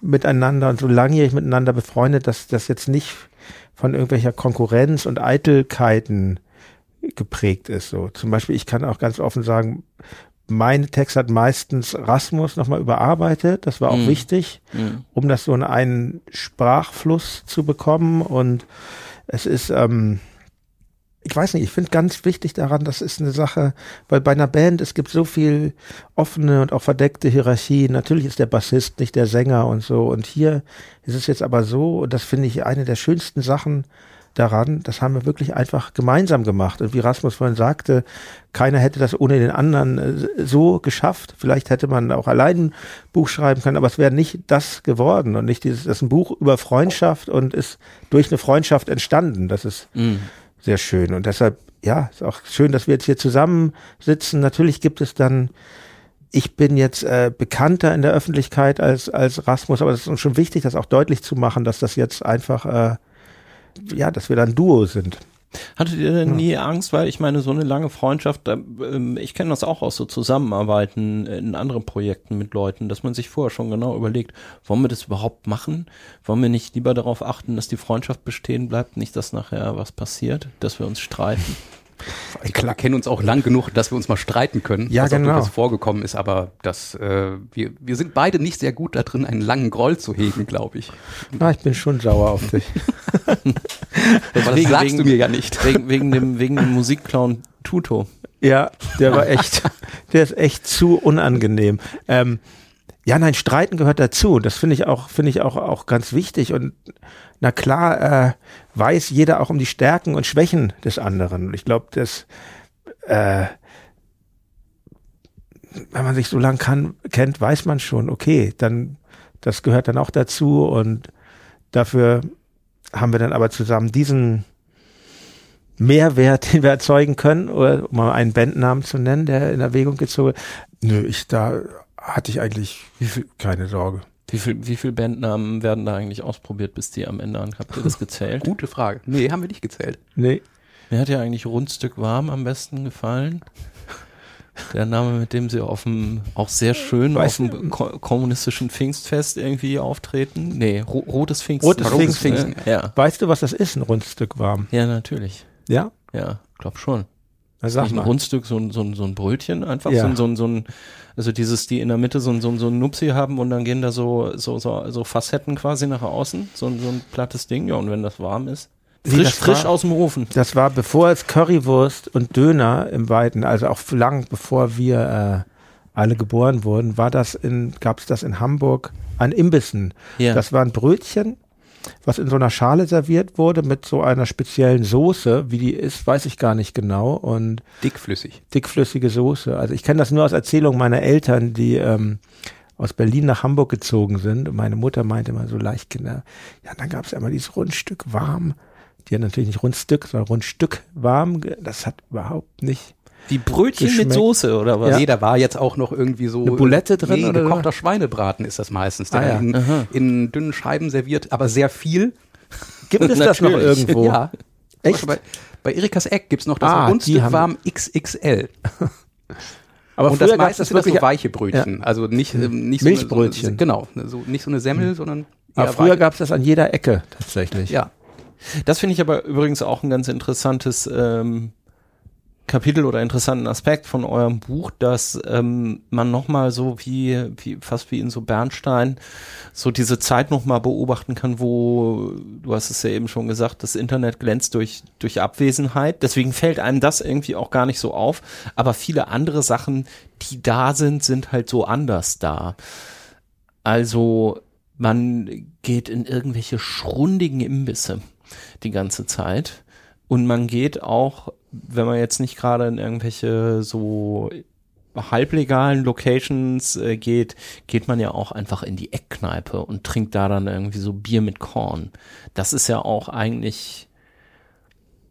miteinander und so langjährig miteinander befreundet, dass das jetzt nicht von irgendwelcher Konkurrenz und Eitelkeiten geprägt ist. So zum Beispiel, ich kann auch ganz offen sagen, mein Text hat meistens Rasmus nochmal überarbeitet. Das war auch mhm. wichtig, mhm. um das so in einen Sprachfluss zu bekommen. Und es ist, ähm, ich weiß nicht, ich finde ganz wichtig daran, das ist eine Sache, weil bei einer Band, es gibt so viel offene und auch verdeckte Hierarchien. Natürlich ist der Bassist nicht der Sänger und so. Und hier ist es jetzt aber so, und das finde ich eine der schönsten Sachen daran, das haben wir wirklich einfach gemeinsam gemacht. Und wie Rasmus vorhin sagte, keiner hätte das ohne den anderen äh, so geschafft. Vielleicht hätte man auch allein ein Buch schreiben können, aber es wäre nicht das geworden und nicht dieses, das ist ein Buch über Freundschaft und ist durch eine Freundschaft entstanden. Das ist, mhm sehr schön. Und deshalb, ja, ist auch schön, dass wir jetzt hier zusammensitzen. Natürlich gibt es dann, ich bin jetzt äh, bekannter in der Öffentlichkeit als, als Rasmus, aber es ist uns schon wichtig, das auch deutlich zu machen, dass das jetzt einfach, äh, ja, dass wir dann Duo sind. Hattet ihr denn nie Angst, weil ich meine, so eine lange Freundschaft, ähm, ich kenne das auch aus so Zusammenarbeiten in anderen Projekten mit Leuten, dass man sich vorher schon genau überlegt, wollen wir das überhaupt machen? Wollen wir nicht lieber darauf achten, dass die Freundschaft bestehen bleibt, nicht, dass nachher was passiert, dass wir uns streiten? Ich glaube, wir kennen uns auch lang genug, dass wir uns mal streiten können, ja, was genau. auch durchaus vorgekommen ist, aber das, äh, wir, wir sind beide nicht sehr gut da drin, einen langen Groll zu hegen, glaube ich. Na, ich bin schon sauer auf dich. das wegen, sagst wegen, du mir ja nicht. Wegen, wegen dem, wegen dem Musikclown Tuto. Ja, der war echt, der ist echt zu unangenehm. Ähm, ja, nein, Streiten gehört dazu. Das finde ich auch, finde ich auch, auch ganz wichtig. Und na klar, äh, weiß jeder auch um die Stärken und Schwächen des anderen. Und ich glaube, dass, äh, wenn man sich so lang kann, kennt, weiß man schon, okay, dann, das gehört dann auch dazu. Und dafür haben wir dann aber zusammen diesen Mehrwert, den wir erzeugen können, oder um mal einen Bandnamen zu nennen, der in Erwägung gezogen wird. Nö, ich da hatte ich eigentlich keine Sorge. Wie viel, wie viel Bandnamen werden da eigentlich ausprobiert, bis die am Ende an? Habt ihr das gezählt? Gute Frage. Nee, haben wir nicht gezählt. Nee. Mir hat ja eigentlich Rundstück warm am besten gefallen. Der Name, mit dem sie auf dem, auch sehr schön weißt auf dem ko kommunistischen Pfingstfest irgendwie auftreten. Nee, ro rotes Pfingsten. Rotes Pfingsten, Pfingsten. Ja. Weißt du, was das ist, ein Rundstück warm? Ja, natürlich. Ja? Ja, glaub schon. Na, sag nicht ein Rundstück, so ein, so ein, so ein Brötchen einfach, ja. so, ein, so, ein, so ein, also dieses, die in der Mitte so ein, so ein, so ein Nupsi haben und dann gehen da so, so, so, so Facetten quasi nach außen, so ein, so ein plattes Ding, ja, und wenn das warm ist. Frisch, das frisch war- aus dem Ofen. Das war bevor es Currywurst und Döner im Weiten, also auch lang bevor wir äh, alle geboren wurden, war das in, gab es das in Hamburg an Imbissen. Ja. Das war ein Brötchen, was in so einer Schale serviert wurde mit so einer speziellen Soße. Wie die ist, weiß ich gar nicht genau. Und Dickflüssig. dickflüssige Soße. Also ich kenne das nur aus Erzählungen meiner Eltern, die ähm, aus Berlin nach Hamburg gezogen sind. Und meine Mutter meinte immer so Leichtkinder, ja, dann gab es immer dieses Rundstück warm. Die hat natürlich nicht Rundstück, sondern Rundstück warm. Das hat überhaupt nicht. Wie Brötchen mit. Soße oder was? Nee, da war jetzt auch noch irgendwie so. Eine Boulette drin Nee, oder gekochter Schweinebraten ist das meistens. Der Ah, ja. in, in dünnen Scheiben serviert, aber sehr viel. Gibt es das noch irgendwo? Ja. Echt? Bei, bei Erikas Eck gibt's noch das Ah, die Rundstück haben- warm XXL. Aber und früher das gab's meistens sind das so wirklich- weiche Brötchen. Also nicht, ähm, nicht Milchbrötchen. So eine, so, genau. So, nicht so eine Semmel, sondern. Aber früher gab es das an jeder Ecke tatsächlich. Ja. Das finde ich aber übrigens auch ein ganz interessantes ähm, Kapitel oder interessanten Aspekt von eurem Buch, dass ähm, man nochmal so wie, wie, fast wie in so Bernstein, so diese Zeit nochmal beobachten kann, wo, du hast es ja eben schon gesagt, das Internet glänzt durch, durch Abwesenheit. Deswegen fällt einem das irgendwie auch gar nicht so auf. Aber viele andere Sachen, die da sind, sind halt so anders da. Also man geht in irgendwelche schrundigen Imbisse die ganze Zeit. Und man geht auch, wenn man jetzt nicht gerade in irgendwelche so halblegalen Locations äh, geht, geht man ja auch einfach in die Eckkneipe und trinkt da dann irgendwie so Bier mit Korn. Das ist ja auch eigentlich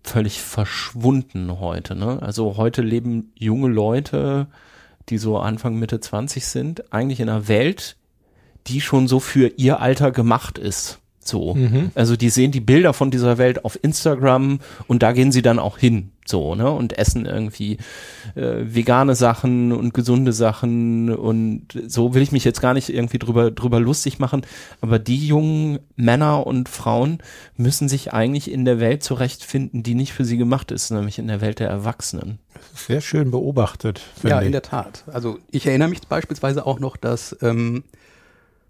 völlig verschwunden heute. Ne? Also heute leben junge Leute, die so Anfang, Mitte 20 sind, eigentlich in einer Welt, die schon so für ihr Alter gemacht ist. So. Also die sehen die Bilder von dieser Welt auf Instagram und da gehen sie dann auch hin. So, ne? Und essen irgendwie äh, vegane Sachen und gesunde Sachen und so will ich mich jetzt gar nicht irgendwie drüber, drüber lustig machen. Aber die jungen Männer und Frauen müssen sich eigentlich in der Welt zurechtfinden, die nicht für sie gemacht ist, nämlich in der Welt der Erwachsenen. Sehr schön beobachtet. Ja, ich. in der Tat. Also ich erinnere mich beispielsweise auch noch, dass ähm,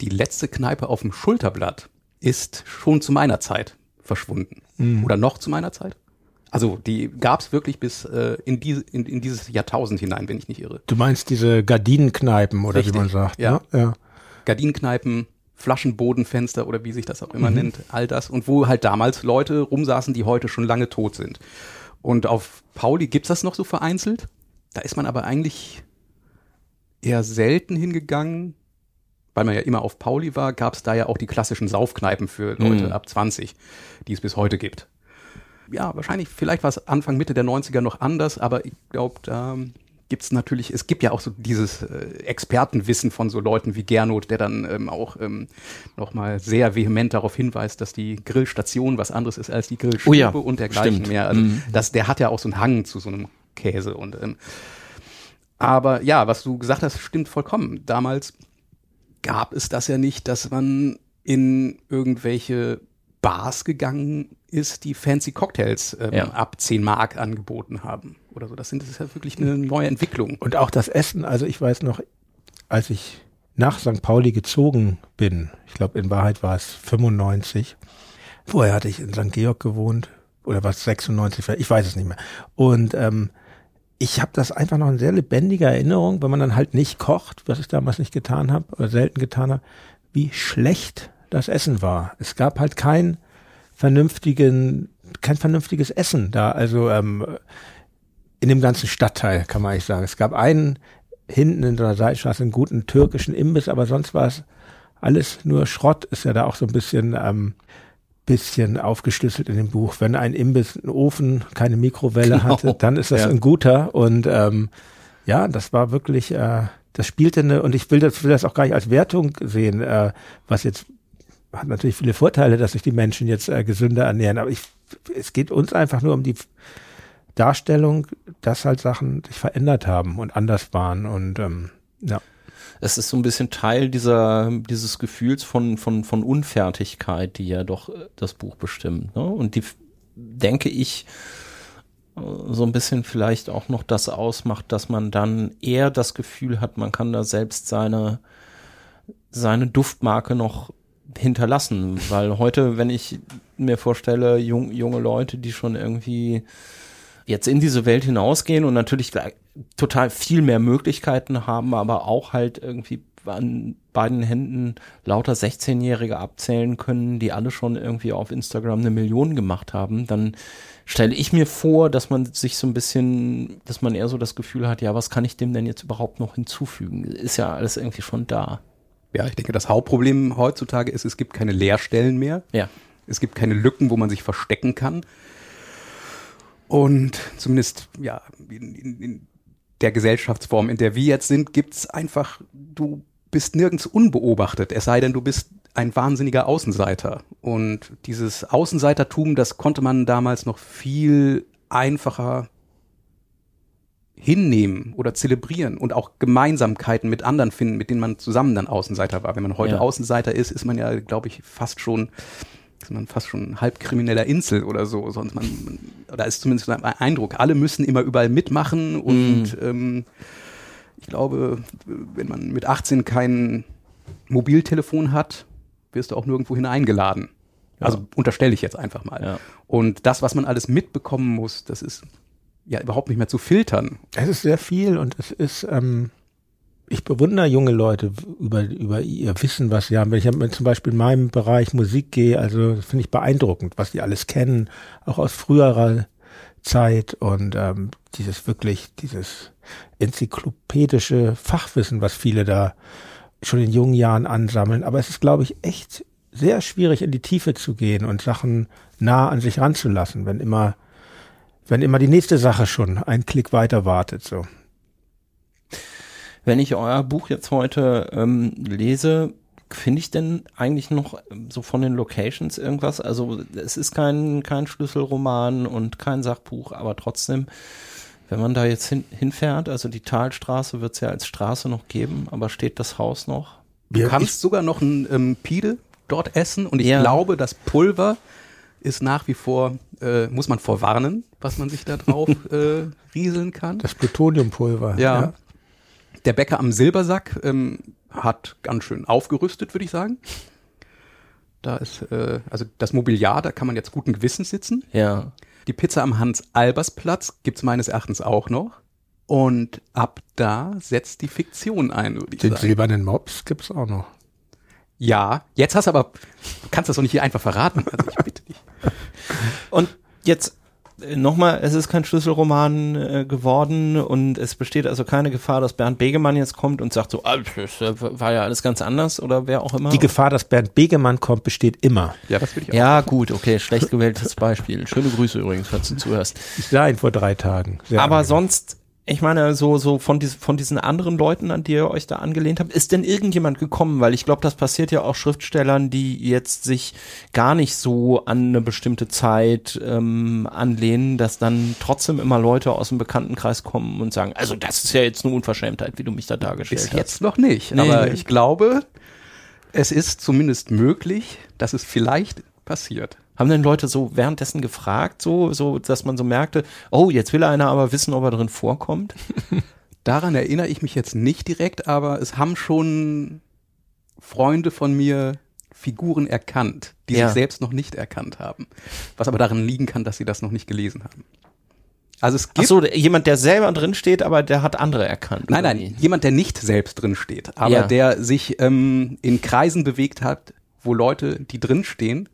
die letzte Kneipe auf dem Schulterblatt ist schon zu meiner Zeit verschwunden. Oder noch zu meiner Zeit. Also die gab es wirklich bis äh, in, diese, in, in dieses Jahrtausend hinein, wenn ich nicht irre. Du meinst diese Gardinenkneipen oder Richtig, wie man sagt. ja. Ne? ja. Gardinenkneipen, Flaschenbodenfenster oder wie sich das auch immer nennt, all das. Und wo halt damals Leute rumsaßen, die heute schon lange tot sind. Und auf Pauli gibt's das noch so vereinzelt. Da ist man aber eigentlich eher selten hingegangen. Weil man ja immer auf Pauli war, gab's da ja auch die klassischen Saufkneipen für Leute Mhm. ab 20, die es bis heute gibt. Ja, wahrscheinlich, vielleicht war es Anfang, Mitte der 90er noch anders, aber ich glaube, da gibt's natürlich, es gibt ja auch so dieses äh, Expertenwissen von so Leuten wie Gernot, der dann ähm, auch ähm, nochmal sehr vehement darauf hinweist, dass die Grillstation was anderes ist als die Grillstube Oh ja, und dergleichen stimmt. mehr. Also Mhm. das, der hat ja auch so einen Hang zu so einem Käse und ähm, aber ja, was du gesagt hast, stimmt vollkommen. Damals gab es das ja nicht, dass man in irgendwelche Bars gegangen ist, die fancy Cocktails ähm, Ja. ab 10 Mark angeboten haben oder so. Das, sind, das ist ja wirklich eine neue Entwicklung. Und auch das Essen, also ich weiß noch, als ich nach St. Pauli gezogen bin, ich glaube in Wahrheit war es 95, vorher hatte ich in St. Georg gewohnt, oder was 96, ich weiß es nicht mehr. Und ähm, ich habe das einfach noch in sehr lebendiger Erinnerung, wenn man dann halt nicht kocht, was ich damals nicht getan habe oder selten getan habe, wie schlecht das Essen war. Es gab halt kein vernünftigen, kein vernünftiges Essen da. Also ähm, in dem ganzen Stadtteil, kann man eigentlich sagen. Es gab einen hinten in der Seitenstraße einen guten türkischen Imbiss, aber sonst war es alles nur Schrott, ist ja da auch so ein bisschen, ähm, bisschen aufgeschlüsselt in dem Buch. Wenn ein Imbiss einen Ofen, keine Mikrowelle Genau. hatte, dann ist das Ja. ein guter. Und ähm, ja, das war wirklich, äh, das spielte eine, und ich will das, will das auch gar nicht als Wertung sehen, äh, was jetzt hat natürlich viele Vorteile, dass sich die Menschen jetzt äh, gesünder ernähren, aber ich, es geht uns einfach nur um die Darstellung, dass halt Sachen sich verändert haben und anders waren und ähm, ja. Es ist so ein bisschen Teil dieser, dieses Gefühls von, von, von Unfertigkeit, die ja doch äh, das Buch bestimmt. Ne? Und die, denke ich, äh, so ein bisschen vielleicht auch noch das ausmacht, dass man dann eher das Gefühl hat, man kann da selbst seine, seine Duftmarke noch hinterlassen, weil heute, wenn ich mir vorstelle, jung, junge Leute, die schon irgendwie jetzt in diese Welt hinausgehen und natürlich total viel mehr Möglichkeiten haben, aber auch halt irgendwie an beiden Händen lauter 16-Jährige abzählen können, die alle schon irgendwie auf Instagram eine Million gemacht haben, dann stelle ich mir vor, dass man sich so ein bisschen, dass man eher so das Gefühl hat, ja, was kann ich dem denn jetzt überhaupt noch hinzufügen? Ist ja alles irgendwie schon da. Ja, ich denke, das Hauptproblem heutzutage ist, es gibt keine Leerstellen mehr. Ja. Es gibt keine Lücken, wo man sich verstecken kann. Und zumindest, ja, in, in, in der Gesellschaftsform, in der wir jetzt sind, gibt's einfach, du bist nirgends unbeobachtet, es sei denn, du bist ein wahnsinniger Außenseiter. Und dieses Außenseitertum, das konnte man damals noch viel einfacher hinnehmen oder zelebrieren und auch Gemeinsamkeiten mit anderen finden, mit denen man zusammen dann Außenseiter war. Wenn man heute ja. Außenseiter ist, ist man ja, glaube ich, fast schon man fast schon ein halb krimineller Insel oder so. Sonst man, man da ist zumindest ein Eindruck. Alle müssen immer überall mitmachen und mm. ähm, ich glaube, wenn man mit 18 kein Mobiltelefon hat, wirst du auch nirgendwo hineingeladen. Ja. Also unterstelle ich jetzt einfach mal. Ja. Und das, was man alles mitbekommen muss, das ist ja überhaupt nicht mehr zu filtern. Es ist sehr viel und es ist, ähm, ich bewundere junge Leute über, über ihr Wissen, was sie haben. Wenn ich zum Beispiel in meinem Bereich Musik gehe, also finde ich beeindruckend, was die alles kennen, auch aus früherer Zeit und ähm, dieses wirklich, dieses enzyklopädische Fachwissen, was viele da schon in jungen Jahren ansammeln. Aber es ist, glaube ich, echt sehr schwierig, in die Tiefe zu gehen und Sachen nah an sich ranzulassen, wenn immer, wenn immer die nächste Sache schon einen Klick weiter wartet. So. Wenn ich euer Buch jetzt heute ähm, lese, finde ich denn eigentlich noch ähm, so von den Locations irgendwas? Also es ist kein, kein Schlüsselroman und kein Sachbuch, aber trotzdem, wenn man da jetzt hin, hinfährt, also die Talstraße wird es ja als Straße noch geben, aber steht das Haus noch? Du ja, kannst sogar noch ein ähm, Pide dort essen und ich ja. glaube, das Pulver ist nach wie vor, äh, muss man vorwarnen, was man sich da drauf äh, rieseln kann. Das Plutoniumpulver. Ja. ja. Der Bäcker am Silbersack ähm, hat ganz schön aufgerüstet, würde ich sagen. Da ist, äh, also das Mobiliar, da kann man jetzt guten Gewissens sitzen. Ja. Die Pizza am Hans-Albers-Platz gibt's meines Erachtens auch noch. Und ab da setzt die Fiktion ein, würde ich Den sagen. Den silbernen Mops gibt's auch noch. Ja, jetzt hast du aber, du kannst das doch nicht hier einfach verraten. Also ich bitte dich. Und jetzt nochmal, es ist kein Schlüsselroman äh, geworden und es besteht also keine Gefahr, dass Bernd Begemann jetzt kommt und sagt so, ah, das äh, war ja alles ganz anders oder wer auch immer. Die Gefahr, dass Bernd Begemann kommt, besteht immer. Ja, das würde ich auch. Ja, gut, okay, schlecht gewähltes Beispiel. Schöne Grüße übrigens, falls du zuhörst. Ich sah ihn vor drei Tagen. Sehr Aber angenehm. sonst ich meine, so, so von, dies, von diesen anderen Leuten, an die ihr euch da angelehnt habt, ist denn irgendjemand gekommen? Weil ich glaube, das passiert ja auch Schriftstellern, die jetzt sich gar nicht so an eine bestimmte Zeit ähm, anlehnen, dass dann trotzdem immer Leute aus dem Bekanntenkreis kommen und sagen, also das ist ja jetzt eine Unverschämtheit, wie du mich da dargestellt Bis hast. Jetzt noch nicht, nee. aber ich glaube, es ist zumindest möglich, dass es vielleicht passiert. Haben denn Leute so währenddessen gefragt, so, so, dass man so merkte, oh, jetzt will einer aber wissen, ob er drin vorkommt? Daran erinnere ich mich jetzt nicht direkt, aber es haben schon Freunde von mir Figuren erkannt, die ja. sich selbst noch nicht erkannt haben. Was aber darin liegen kann, dass sie das noch nicht gelesen haben. Also es gibt Ach so, jemand, der selber drin steht, aber der hat andere erkannt. Nein, nein, nie? jemand, der nicht selbst drin steht, aber ja. der sich ähm, in Kreisen bewegt hat, wo Leute, die drin stehen,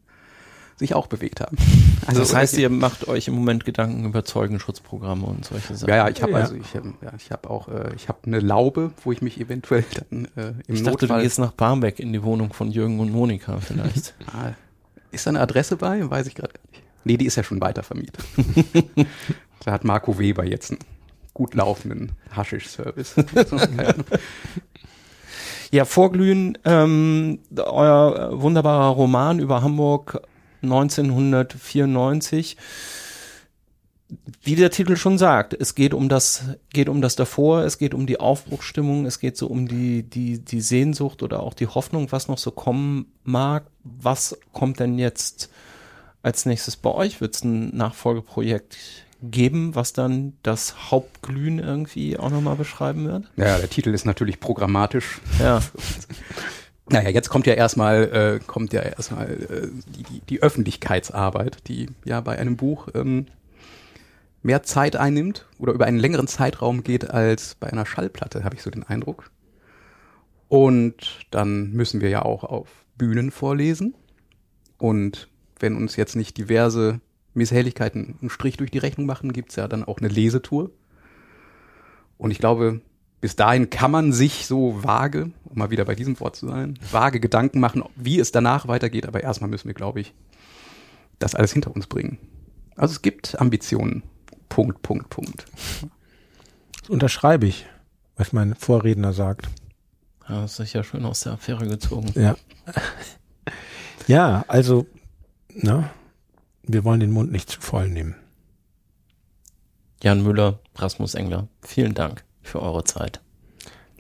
sich auch bewegt haben. Also das heißt, ihr macht euch im Moment Gedanken über Zeugenschutzprogramme und solche Sachen. Ja, ja, ich habe ja. also ich, ähm, ja, ich habe auch äh, ich habe eine Laube, wo ich mich eventuell dann äh, im ich dachte, Notfall du gehst nach Barmbek in die Wohnung von Jürgen und Monika vielleicht. ah, ist da eine Adresse bei? Weiß ich gerade nicht. Nee, die ist ja schon weiter vermietet. da hat Marco Weber jetzt einen gut laufenden Haschisch-Service. Ja, Vorglühen, ähm, euer wunderbarer Roman über Hamburg 1994 wie der Titel schon sagt, es geht um das, geht um das davor, es geht um die Aufbruchsstimmung, es geht so um die, die, die Sehnsucht oder auch die Hoffnung, was noch so kommen mag. Was kommt denn jetzt als nächstes bei euch? Wird es ein Nachfolgeprojekt geben, was dann das Hauptglühen irgendwie auch nochmal beschreiben wird? Ja, der Titel ist natürlich programmatisch. Ja. Naja, jetzt kommt ja erstmal, äh, kommt ja erstmal äh, die, die, die Öffentlichkeitsarbeit, die ja bei einem Buch ähm, mehr Zeit einnimmt oder über einen längeren Zeitraum geht als bei einer Schallplatte, habe ich so den Eindruck. Und dann müssen wir ja auch auf Bühnen vorlesen. Und wenn uns jetzt nicht diverse Misshelligkeiten einen Strich durch die Rechnung machen, gibt's ja dann auch eine Lesetour. Und ich glaube, bis dahin kann man sich so vage, um mal wieder bei diesem Wort zu sein, vage Gedanken machen, wie es danach weitergeht. Aber erstmal müssen wir, glaube ich, das alles hinter uns bringen. Also es gibt Ambitionen. Punkt, Punkt, Punkt. Das unterschreibe ich, was mein Vorredner sagt. Ja, das ist ja schön aus der Affäre gezogen. Ja. Ja, also, na, wir wollen den Mund nicht zu voll nehmen. Jan Müller, Rasmus Engler, vielen Dank für eure Zeit.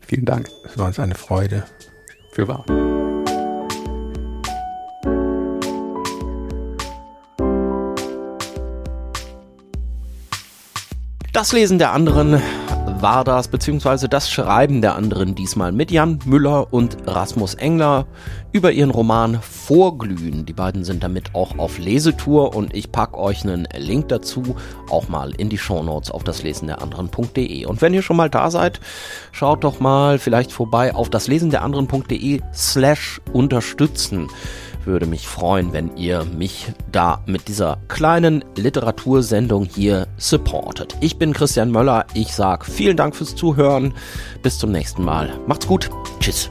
Vielen Dank. Es war uns eine Freude. Für wahr. Das Lesen der anderen war das, beziehungsweise das Schreiben der anderen diesmal mit Jan Müller und Rasmus Engler über ihren Roman Vorglühen. Die beiden sind damit auch auf Lesetour und ich pack euch einen Link dazu auch mal in die Shownotes auf das Lesen der anderen.de. Und wenn ihr schon mal da seid, schaut doch mal vielleicht vorbei auf das Lesen der anderen.de slash unterstützen würde mich freuen, wenn ihr mich da mit dieser kleinen Literatursendung hier supportet. Ich bin Christian Möller. Ich sag vielen Dank fürs Zuhören. Bis zum nächsten Mal. Macht's gut. Tschüss.